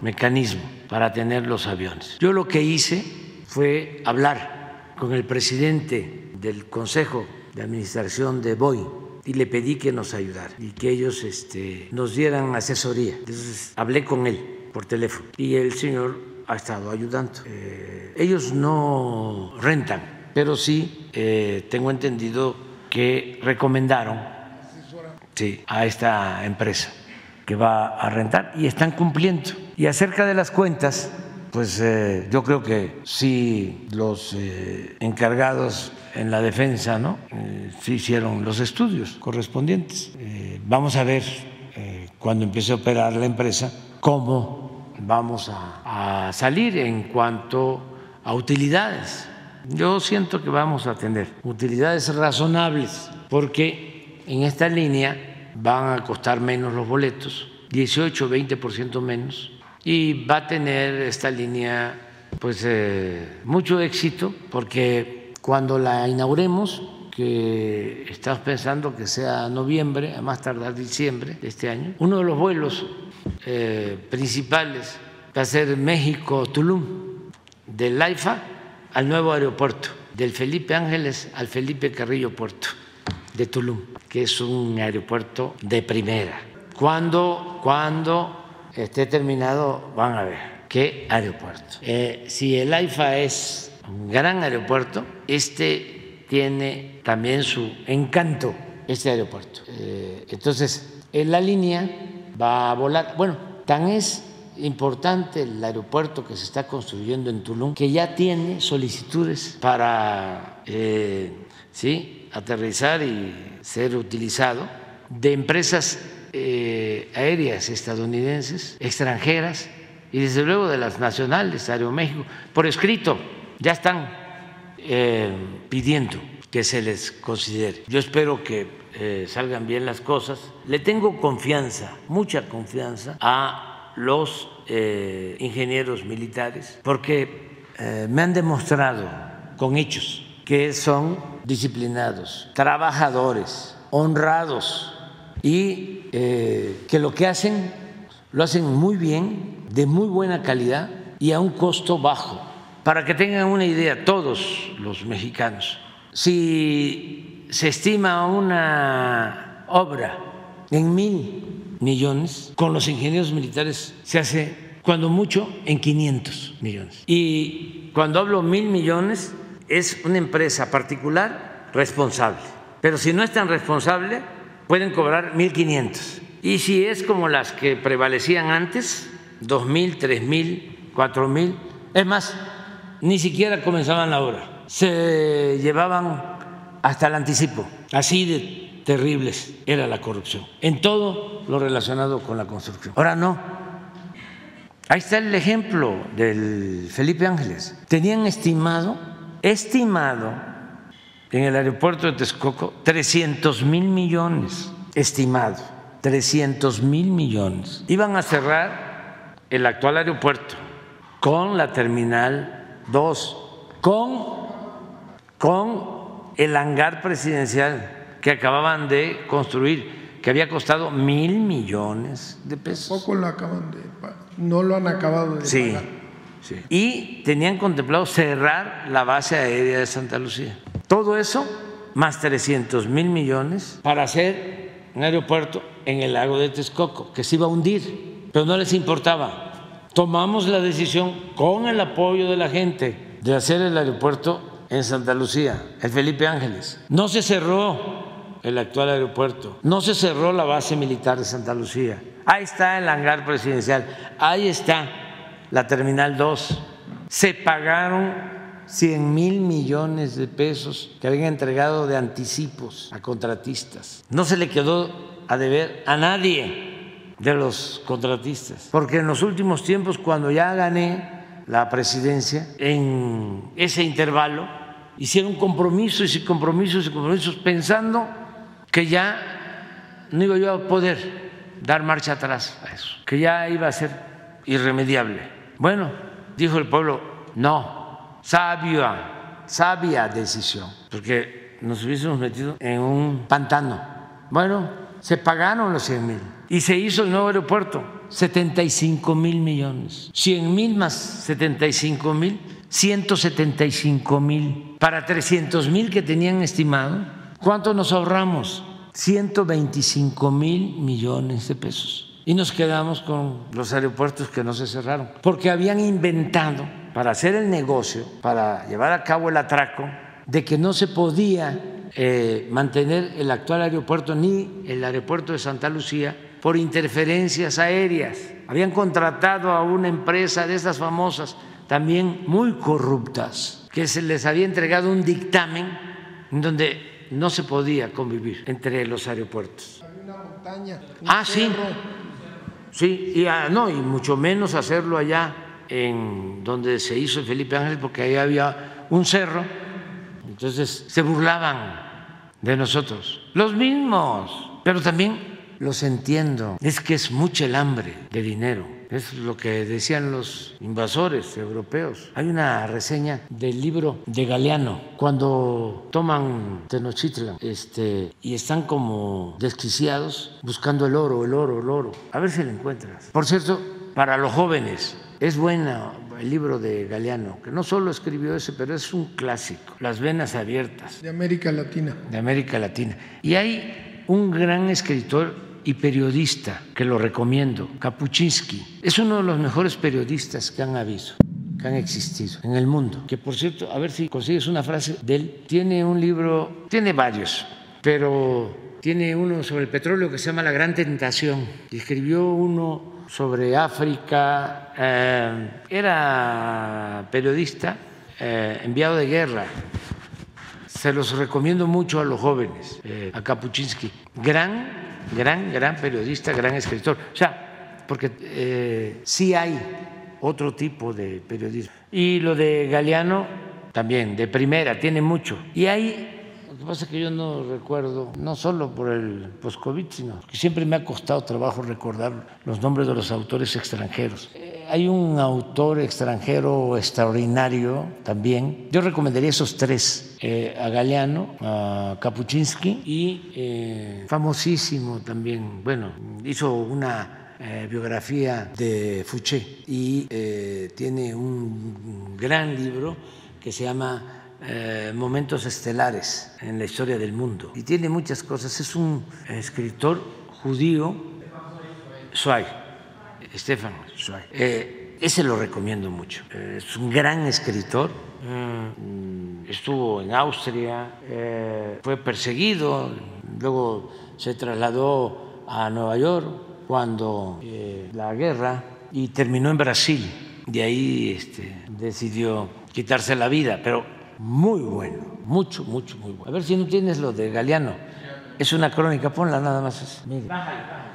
mecanismo para tener los aviones. Yo lo que hice fue hablar con el presidente del Consejo de Administración de Boeing y le pedí que nos ayudara y que ellos este, nos dieran asesoría. Entonces hablé con él por teléfono y el señor ha estado ayudando. Eh, ellos no rentan, pero sí eh, tengo entendido que recomendaron sí, a esta empresa que va a rentar y están cumpliendo. Y acerca de las cuentas, pues eh, yo creo que sí los encargados en la defensa, ¿no? sí hicieron los estudios correspondientes. vamos a ver cuando empiece a operar la empresa cómo vamos a, salir en cuanto a utilidades. Yo siento que vamos a tener utilidades razonables porque en esta línea van a costar menos los boletos, 18 o 20% menos, y va a tener esta línea pues eh, mucho éxito porque cuando la inauguremos, que estamos pensando que sea noviembre, a más tardar diciembre de este año, uno de los vuelos eh, principales va a ser México-Tulum, del AIFA al nuevo aeropuerto, del Felipe Ángeles al Felipe Carrillo Puerto de Tulum, que es un aeropuerto de primera. Cuando, cuando esté terminado, van a ver qué aeropuerto. Eh, si el AIFA es gran aeropuerto, este tiene también su encanto, este aeropuerto. Eh, entonces, en la línea va a volar. Bueno, tan es importante el aeropuerto que se está construyendo en Tulum, que ya tiene solicitudes para eh, ¿sí? aterrizar y ser utilizado de empresas eh, aéreas estadounidenses, extranjeras y desde luego de las nacionales, Aeroméxico, por escrito, ya están eh, pidiendo que se les considere. Yo espero que eh, salgan bien las cosas. Le tengo confianza, mucha confianza a los eh, ingenieros militares porque me han demostrado con hechos que son disciplinados, trabajadores, honrados y que lo que hacen lo hacen muy bien, de muy buena calidad y a un costo bajo. Para que tengan una idea todos los mexicanos, si se estima una obra en mil millones, con los ingenieros militares se hace cuando mucho en 500 millones. Y cuando hablo mil millones es una empresa particular responsable. Pero si no es tan responsable, pueden cobrar 1.500. Y si es como las que prevalecían antes, 2.000, 3.000, 4.000, es más, ni siquiera comenzaban la obra. Se llevaban hasta el anticipo. Así de terribles era la corrupción en todo lo relacionado con la construcción. Ahora no. Ahí está el ejemplo del Felipe Ángeles. Tenían estimado, estimado en el aeropuerto de Texcoco 300 mil millones, estimado, 300 mil millones. Iban a cerrar el actual aeropuerto con la terminal 2, con, con el hangar presidencial que acababan de construir, que había costado mil millones de pesos. Poco lo acaban de no lo han acabado de sí, Sí. Y tenían contemplado cerrar la base aérea de Santa Lucía. Todo eso, más 300 mil millones para hacer un aeropuerto en el lago de Texcoco, que se iba a hundir, pero no les importaba. Tomamos la decisión con el apoyo de la gente de hacer el aeropuerto en Santa Lucía, el Felipe Ángeles. No se cerró el actual aeropuerto, no se cerró la base militar de Santa Lucía. Ahí está el hangar presidencial, ahí está la Terminal 2. Se pagaron 100 mil millones de pesos que habían entregado de anticipos a contratistas. No se le quedó a deber a nadie de los contratistas, porque en los últimos tiempos, cuando ya gané la presidencia, en ese intervalo hicieron compromisos y compromisos y compromisos pensando que ya no iba yo a poder dar marcha atrás a eso, que ya iba a ser irremediable. Bueno, dijo el pueblo, no, sabia, sabia decisión, porque nos hubiésemos metido en un pantano. Bueno, se pagaron los 100 mil y se hizo el nuevo aeropuerto, 75 mil millones, 100 mil más 75 mil, 175 mil para 300 mil que tenían estimado. ¿Cuánto nos ahorramos? 125 mil millones de pesos. Y nos quedamos con los aeropuertos que no se cerraron, porque habían inventado para hacer el negocio, para llevar a cabo el atraco, de que no se podía eh, mantener el actual aeropuerto ni el aeropuerto de Santa Lucía por interferencias aéreas. Habían contratado a una empresa de estas famosas, también muy corruptas, que se les había entregado un dictamen en donde no se podía convivir entre los aeropuertos. Una montaña, un Ah, sí. cerro. Sí, y ah, no, y mucho menos hacerlo allá en donde se hizo Felipe Ángeles, porque ahí había un cerro, entonces se burlaban de nosotros, los mismos, pero también los entiendo, es que es mucho el hambre de dinero, es lo que decían los invasores europeos. Hay una reseña del libro de Galeano, cuando toman Tenochtitlan este, y están como desquiciados buscando el oro, el oro, el oro, a ver si lo encuentras. Por cierto, para los jóvenes, es buena el libro de Galeano, que no solo escribió ese, pero es un clásico, Las venas abiertas De América Latina. de América Latina. Y hay un gran escritor y periodista que lo recomiendo, Kapuczynski. Es uno de los mejores periodistas que han habido, que han existido en el mundo. Que por cierto, a ver si consigues una frase de él. Tiene un libro, tiene varios, pero tiene uno sobre el petróleo que se llama La Gran Tentación. Y escribió uno sobre África. eh, era periodista, eh, enviado de guerra se los recomiendo mucho a los jóvenes, eh, a Kapuczynski. Gran, gran, gran periodista, gran escritor. O sea, porque eh, sí hay otro tipo de periodismo. Y lo de Galeano también, de primera, tiene mucho. Y hay, lo que pasa es que yo no recuerdo, no solo por el post-COVID, sino que siempre me ha costado trabajo recordar los nombres de los autores extranjeros. Hay un autor extranjero extraordinario también. Yo recomendaría esos tres, eh, a Galeano, a Kapuczynski y eh, famosísimo también, bueno, hizo una eh, biografía de Fouché y eh, tiene un gran libro que se llama eh, Momentos Estelares en la historia del mundo. Y tiene muchas cosas. Es un escritor judío, Zweig, Stefan Zweig. Eh, ese lo recomiendo mucho. Eh, es un gran escritor. Mm, estuvo en Austria, eh, fue perseguido, luego se trasladó a Nueva York cuando eh, la guerra y terminó en Brasil. De ahí este, decidió quitarse la vida, pero muy bueno, mucho, mucho, muy bueno. A ver si no tienes lo de Galeano. Es una crónica, ponla nada más. mire. Bájale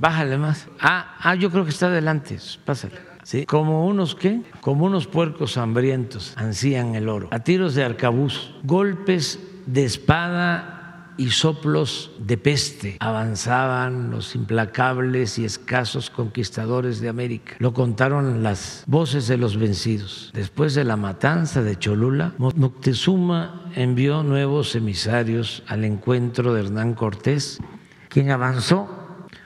más. Ah, ah, yo creo que está adelante. Pásale. ¿Sí? Como unos qué? Como unos puercos hambrientos ansían el oro. A tiros de arcabuz, golpes de espada y soplos de peste avanzaban los implacables y escasos conquistadores de América. Lo contaron las voces de los vencidos. Después de la matanza de Cholula, Moctezuma envió nuevos emisarios al encuentro de Hernán Cortés, quien avanzó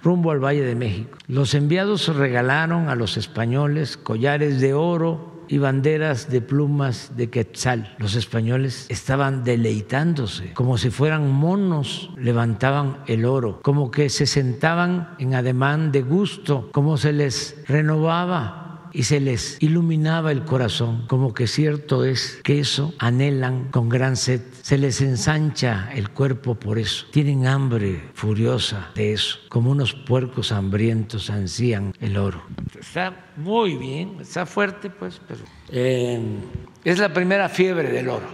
rumbo al Valle de México. Los enviados regalaron a los españoles collares de oro y banderas de plumas de quetzal. Los españoles estaban deleitándose, como si fueran monos, levantaban el oro, como que se sentaban en ademán de gusto, como se les renovaba y se les iluminaba el corazón, como que cierto es que eso anhelan con gran sed, se les ensancha el cuerpo por eso, tienen hambre furiosa de eso, como unos puercos hambrientos ansían el oro. Está muy bien, está fuerte pues, pero... eh, Es la primera fiebre del oro.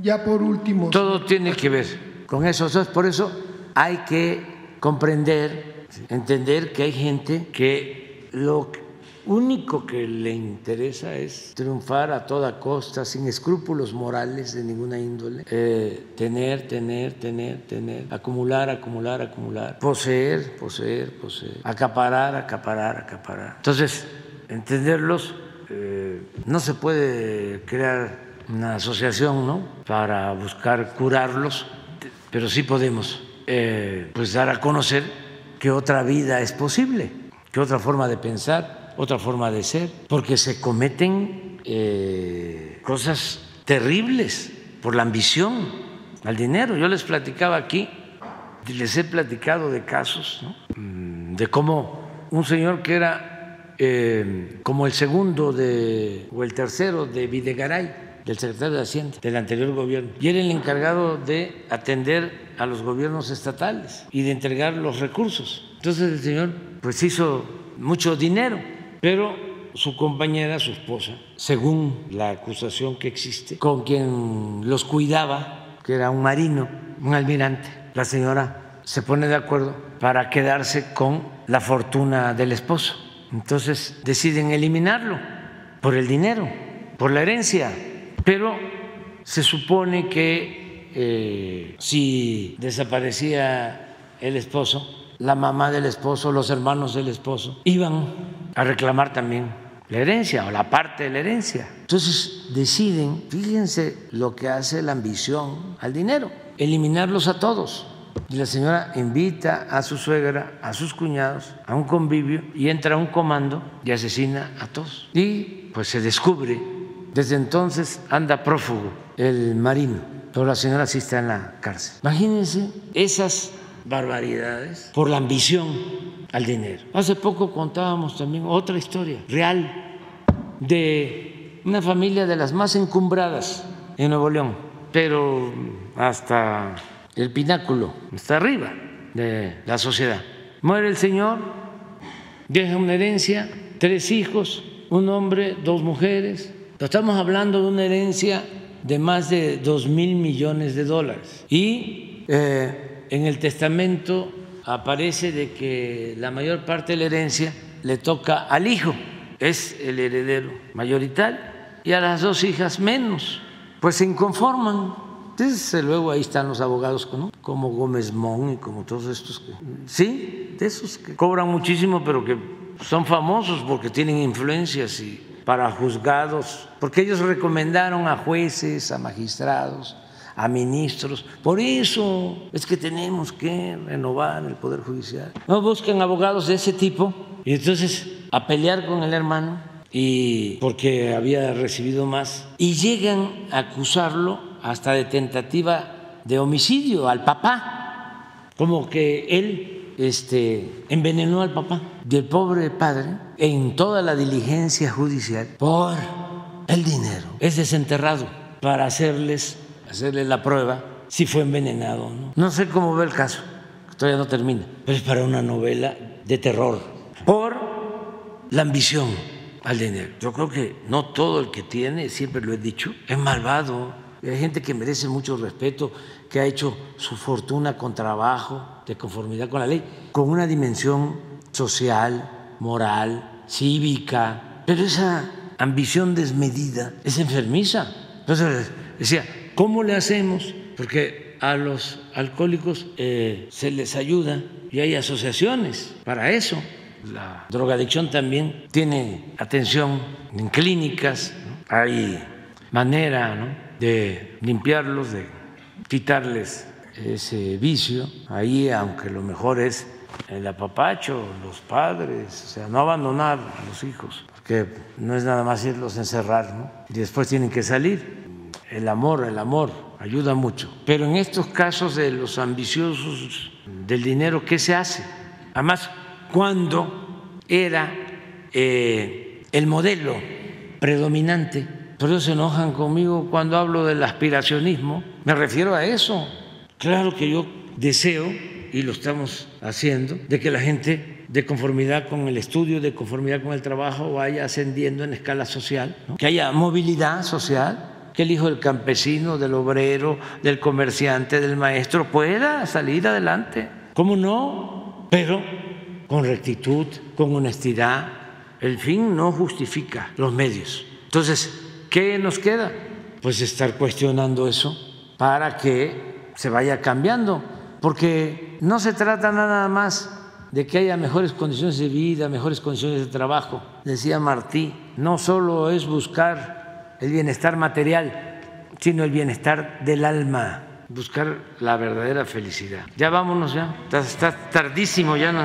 Ya por último. Todo tiene que ver con eso. Por eso hay que comprender, entender que hay gente que lo único que le interesa es triunfar a toda costa, sin escrúpulos morales de ninguna índole, eh, tener, tener, tener, tener, acumular, acumular, acumular, poseer, poseer, poseer, acaparar, acaparar, acaparar. Entonces, entenderlos, eh, no se puede crear una asociación ¿no? para buscar curarlos, pero sí podemos eh, pues dar a conocer que otra vida es posible, que otra forma de pensar otra forma de ser, porque se cometen eh, cosas terribles por la ambición al dinero. Yo les platicaba aquí, les he platicado de casos, mm, de cómo un señor que era eh, como el segundo de, o el tercero de Videgaray, del secretario de Hacienda del anterior gobierno, y era el encargado de atender a los gobiernos estatales y de entregar los recursos. Entonces el señor pues hizo mucho dinero pero su compañera, su esposa, según la acusación que existe, con quien los cuidaba, que era un marino, un almirante, la señora se pone de acuerdo para quedarse con la fortuna del esposo. Entonces deciden eliminarlo por el dinero, por la herencia, pero se supone que eh, si desaparecía el esposo, la mamá del esposo, los hermanos del esposo, iban a reclamar también la herencia o la parte de la herencia. Entonces deciden, fíjense lo que hace la ambición al dinero, eliminarlos a todos. Y la señora invita a su suegra, a sus cuñados, a un convivio y entra a un comando y asesina a todos. Y pues se descubre, desde entonces anda prófugo el marino, pero la señora sí está en la cárcel. Imagínense esas barbaridades por la ambición al dinero. Hace poco contábamos también otra historia real de una familia de las más encumbradas en Nuevo León, pero hasta el pináculo, está arriba de la sociedad. Muere el señor, deja una herencia, tres hijos, un hombre, dos mujeres. Estamos hablando de una herencia de más de dos mil millones de dólares. Y eh, en el testamento aparece de que la mayor parte de la herencia le toca al hijo, es el heredero mayoritario, y a las dos hijas menos, pues se inconforman. Entonces, luego ahí están los abogados como Gómez Mon y como todos estos, que, sí, de esos que cobran muchísimo, pero que son famosos porque tienen influencias y para juzgados, porque ellos recomendaron a jueces, a magistrados, a ministros. Por eso es que tenemos que renovar el Poder Judicial. No busquen abogados de ese tipo y entonces a pelear con el hermano y porque había recibido más y llegan a acusarlo hasta de tentativa de homicidio al papá, como que él este, envenenó al papá del pobre padre en toda la diligencia judicial por el dinero. Es desenterrado para hacerles hacerle la prueba si fue envenenado o no. No sé cómo ve el caso, todavía no termina, pero es para una novela de terror por la ambición al dinero. Yo creo que no todo el que tiene, siempre lo he dicho, es malvado. Hay gente que merece mucho respeto, que ha hecho su fortuna con trabajo, de conformidad con la ley, con una dimensión social, moral, cívica, pero esa ambición desmedida es enfermiza. Entonces decía, ¿Cómo le hacemos? Porque a los alcohólicos eh, se les ayuda y hay asociaciones para eso. La drogadicción también tiene atención en clínicas, hay manera de limpiarlos, de quitarles ese vicio. Ahí, aunque lo mejor es el apapacho, los padres, o sea, no abandonar a los hijos, porque no es nada más irlos a encerrar, ¿no? Y después tienen que salir el amor, el amor ayuda mucho. Pero en estos casos de los ambiciosos del dinero, ¿qué se hace? Además, cuando era eh, el modelo predominante, por eso se enojan conmigo cuando hablo del aspiracionismo, me refiero a eso. Claro que yo deseo, y lo estamos haciendo, de que la gente de conformidad con el estudio, de conformidad con el trabajo, vaya ascendiendo en escala social, que haya movilidad social, que el hijo del campesino, del obrero, del comerciante, del maestro pueda salir adelante. ¿Cómo no? Pero con rectitud, con honestidad. El fin no justifica los medios. Entonces, ¿qué nos queda? Pues estar cuestionando eso para que se vaya cambiando, porque no se trata nada más de que haya mejores condiciones de vida, mejores condiciones de trabajo. Decía Martí, no solo es buscar el bienestar material, sino el bienestar del alma, buscar la verdadera felicidad. Ya vámonos, ya, está, tardísimo, ya no.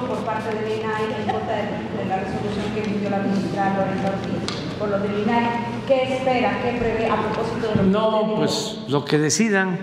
por parte del INAI en contra de, la resolución que emitió la ministra Lorena Ortiz por lo del INAI. ¿Qué espera, qué prevé a propósito de lo que No, pues lo que decidan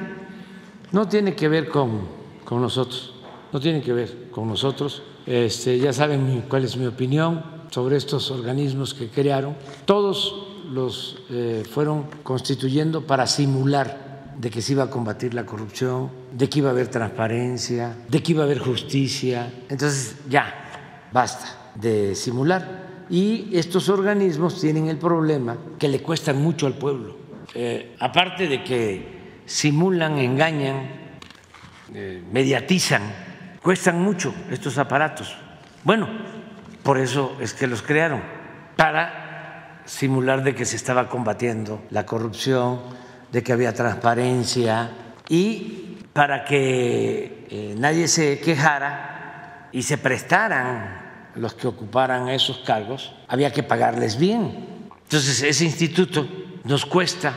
no tiene que ver con, con nosotros, no tiene que ver con nosotros. Este, ya saben cuál es mi opinión sobre estos organismos que crearon. Todos los eh, fueron constituyendo para simular de que se iba a combatir la corrupción, de que iba a haber transparencia, de que iba a haber justicia. Entonces, ya, basta de simular. Y estos organismos tienen el problema que le cuestan mucho al pueblo. Eh, aparte de que simulan, engañan, eh, mediatizan, cuestan mucho estos aparatos. Bueno, por eso es que los crearon, para simular de que se estaba combatiendo la corrupción, de que había transparencia y para que eh, nadie se quejara y se prestaran los que ocuparan esos cargos, había que pagarles bien. Entonces ese instituto nos cuesta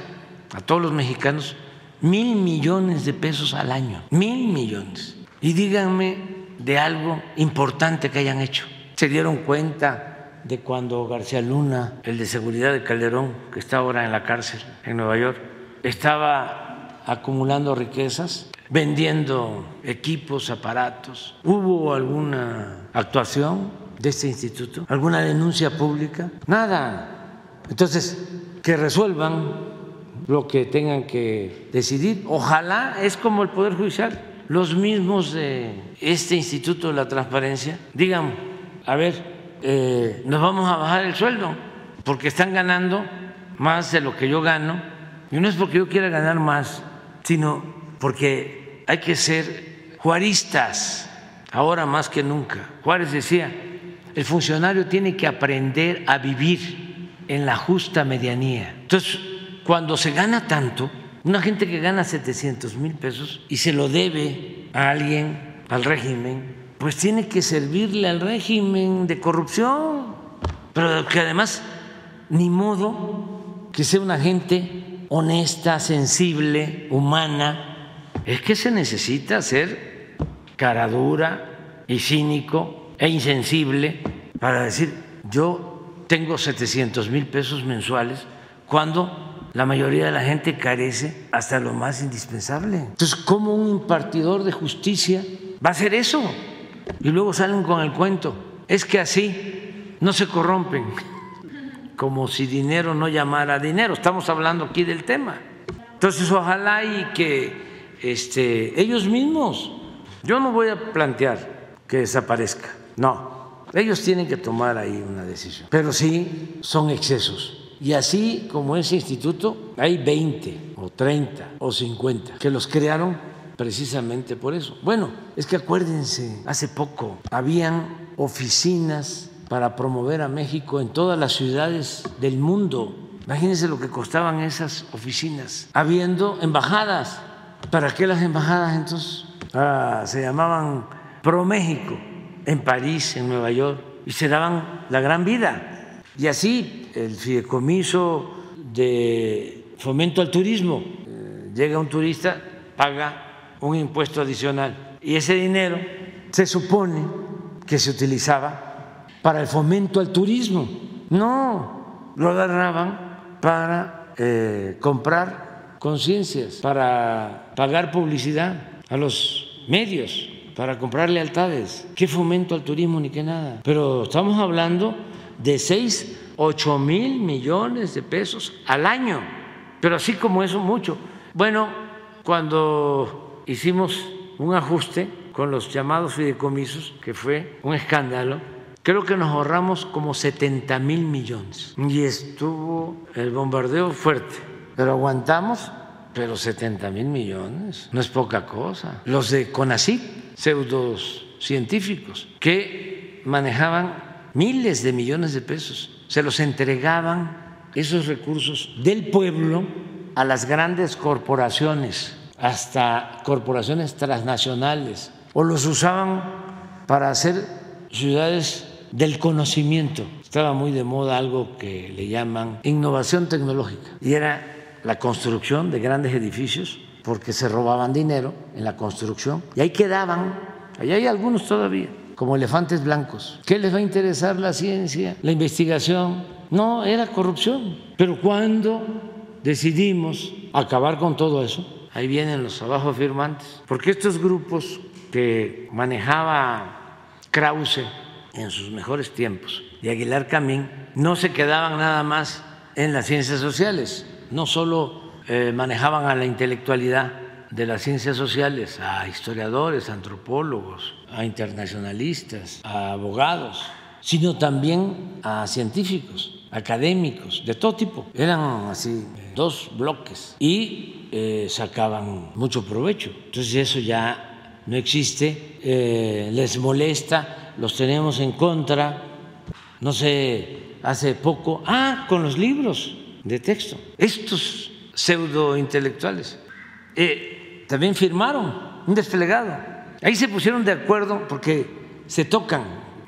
a todos los mexicanos mil millones de pesos al año, mil millones. Y díganme de algo importante que hayan hecho. Se dieron cuenta de cuando García Luna, el de seguridad de Calderón, que está ahora en la cárcel en Nueva York, estaba acumulando riquezas, vendiendo equipos, aparatos. ¿Hubo alguna actuación de este instituto? ¿Alguna denuncia pública? Nada. Entonces, que resuelvan lo que tengan que decidir. Ojalá es como el Poder Judicial. Los mismos de este Instituto de la Transparencia digan, a ver, eh, nos vamos a bajar el sueldo porque están ganando más de lo que yo gano y no es porque yo quiera ganar más, sino porque hay que ser juaristas, ahora más que nunca. Juárez decía, el funcionario tiene que aprender a vivir en la justa medianía. Entonces, cuando se gana tanto, una gente que gana 700 mil pesos y se lo debe a alguien, al régimen, pues tiene que servirle al régimen de corrupción, pero que además ni modo que sea una gente honesta, sensible, humana, es que se necesita ser caradura y cínico e insensible para decir, yo tengo 700 mil pesos mensuales cuando la mayoría de la gente carece hasta lo más indispensable. Entonces, ¿cómo un impartidor de justicia va a hacer eso? Y luego salen con el cuento, es que así no se corrompen como si dinero no llamara dinero. Estamos hablando aquí del tema. Entonces, ojalá y que este, ellos mismos, yo no voy a plantear que desaparezca, no, ellos tienen que tomar ahí una decisión, pero sí son excesos. Y así como ese instituto, hay 20 o 30 o 50 que los crearon precisamente por eso. Bueno, es que acuérdense, hace poco habían oficinas para promover a México en todas las ciudades del mundo. Imagínense lo que costaban esas oficinas, habiendo embajadas. ¿Para qué las embajadas entonces? Ah, se llamaban Pro México en París, en Nueva York, y se daban la gran vida. Y así el fideicomiso de fomento al turismo. Eh, llega un turista, paga un impuesto adicional y ese dinero se supone que se utilizaba para el fomento al turismo. No, lo agarraban para eh, comprar conciencias, para pagar publicidad a los medios, para comprar lealtades. ¿Qué fomento al turismo ni qué nada? Pero estamos hablando de 6, 8 mil millones de pesos al año Pero así como eso, mucho. Bueno, cuando hicimos un ajuste con los llamados fideicomisos, que fue un escándalo, creo que nos ahorramos como 70 mil millones. Y estuvo el bombardeo fuerte, pero aguantamos, pero 70 mil millones no es poca cosa. Los de CONACYT, pseudos científicos, que manejaban miles de millones de pesos, se los entregaban esos recursos del pueblo a las grandes corporaciones, hasta corporaciones transnacionales, o los usaban para hacer ciudades del conocimiento. Estaba muy de moda algo que le llaman innovación tecnológica, y era la construcción de grandes edificios, porque se robaban dinero en la construcción, y ahí quedaban, allá hay algunos todavía, como elefantes blancos. ¿Qué les va a interesar la ciencia, la investigación? No, era corrupción. Pero cuando decidimos acabar con todo eso, ahí vienen los abajo firmantes, porque estos grupos que manejaba Krause en sus mejores tiempos y Aguilar Camín no se quedaban nada más en las ciencias sociales, no solo eh, manejaban a la intelectualidad de las ciencias sociales, a historiadores, antropólogos, a internacionalistas, a abogados, sino también a científicos académicos de todo tipo. Eran así dos bloques y eh, sacaban mucho provecho. Entonces eso ya no existe, eh, les molesta, los tenemos en contra. No sé, hace poco, ah, con los libros de texto, estos pseudo intelectuales eh, también firmaron un desplegado. Ahí se pusieron de acuerdo porque se tocan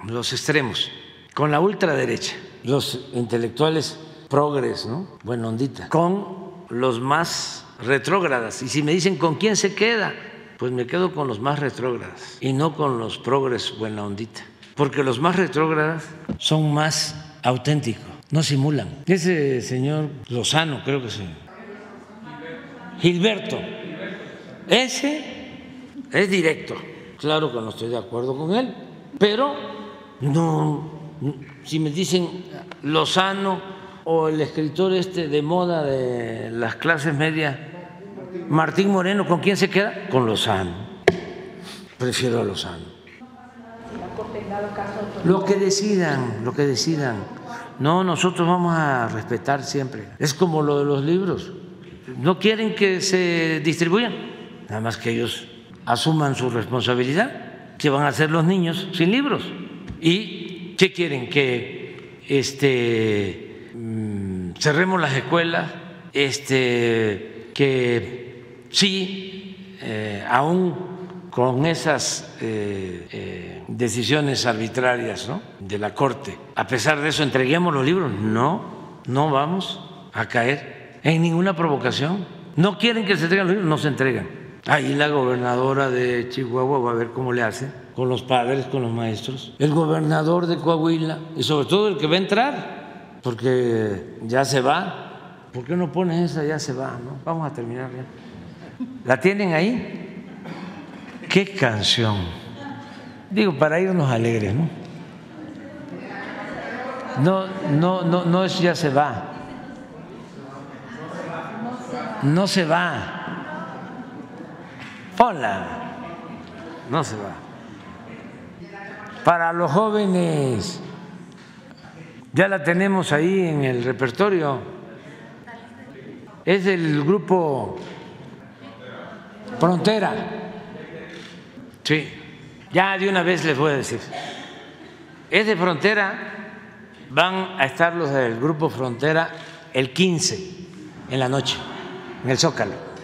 los extremos con la ultraderecha los intelectuales progres, ¿no? Buena ondita, con los más retrógradas. Y si me dicen con quién se queda, pues me quedo con los más retrógradas y no con los progres buena ondita. Porque los más retrógradas son más auténticos, no simulan. Ese señor Lozano, creo que sí. Gilberto. Ese es directo. Claro que no estoy de acuerdo con él, pero no si me dicen Lozano o el escritor este de moda de las clases medias, Martín Moreno, ¿con quién se queda? Con Lozano. Prefiero a Lozano. Lo que decidan, lo que decidan. No, nosotros vamos a respetar siempre. Es como lo de los libros. No quieren que se distribuyan, nada más que ellos asuman su responsabilidad. ¿Qué van a hacer los niños sin libros? Y ¿Qué quieren? Que este, mm, cerremos las escuelas, este, que sí, eh, aún con esas eh, eh, decisiones arbitrarias de la Corte, a pesar de eso, entreguemos los libros. No, no vamos a caer en ninguna provocación. No quieren que se entreguen los libros, no se entregan. Ahí la gobernadora de Chihuahua va a ver cómo le hace con los padres, con los maestros, el gobernador de Coahuila y sobre todo el que va a entrar, porque ya se va. ¿Por qué no pones esa? Ya se va, ¿no? Vamos a terminar ya. ¿La tienen ahí? ¿Qué canción? Digo, para irnos alegres, ¿no? No, no, no, no es ya se va. No se va. Ponla. No se va para los jóvenes. Ya la tenemos ahí en el repertorio. Es del grupo Frontera. Sí, ya de una vez les voy a decir. Es de Frontera, van a estar los del grupo Frontera el 15 en la noche, en el Zócalo.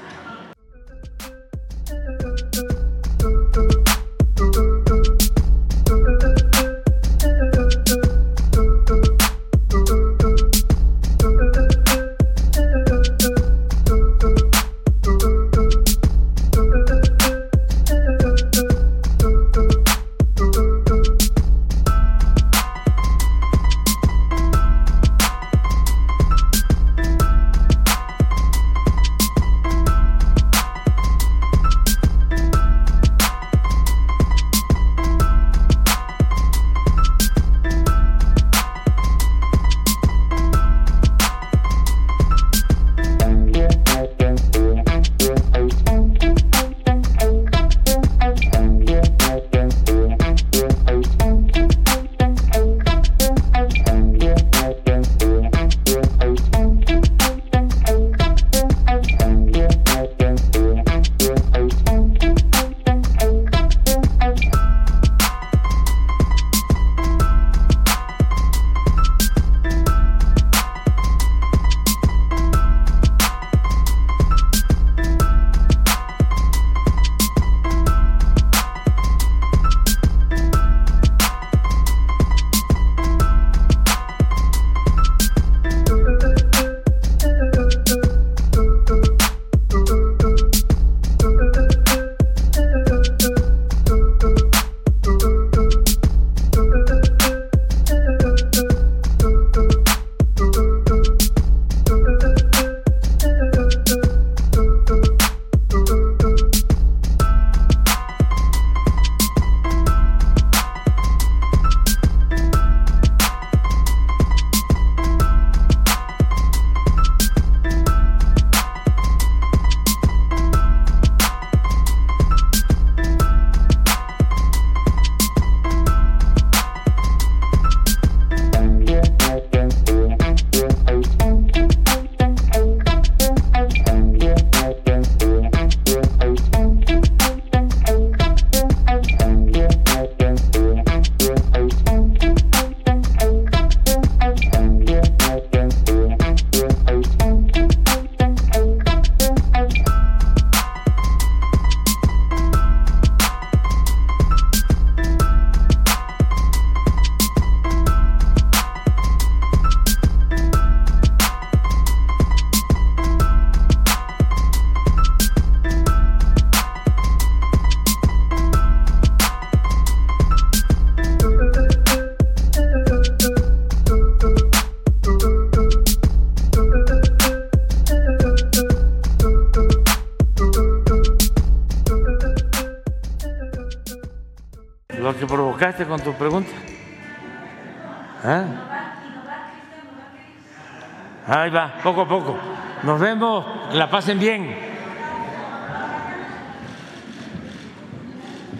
Poco a poco. Nos vemos, la pasen bien.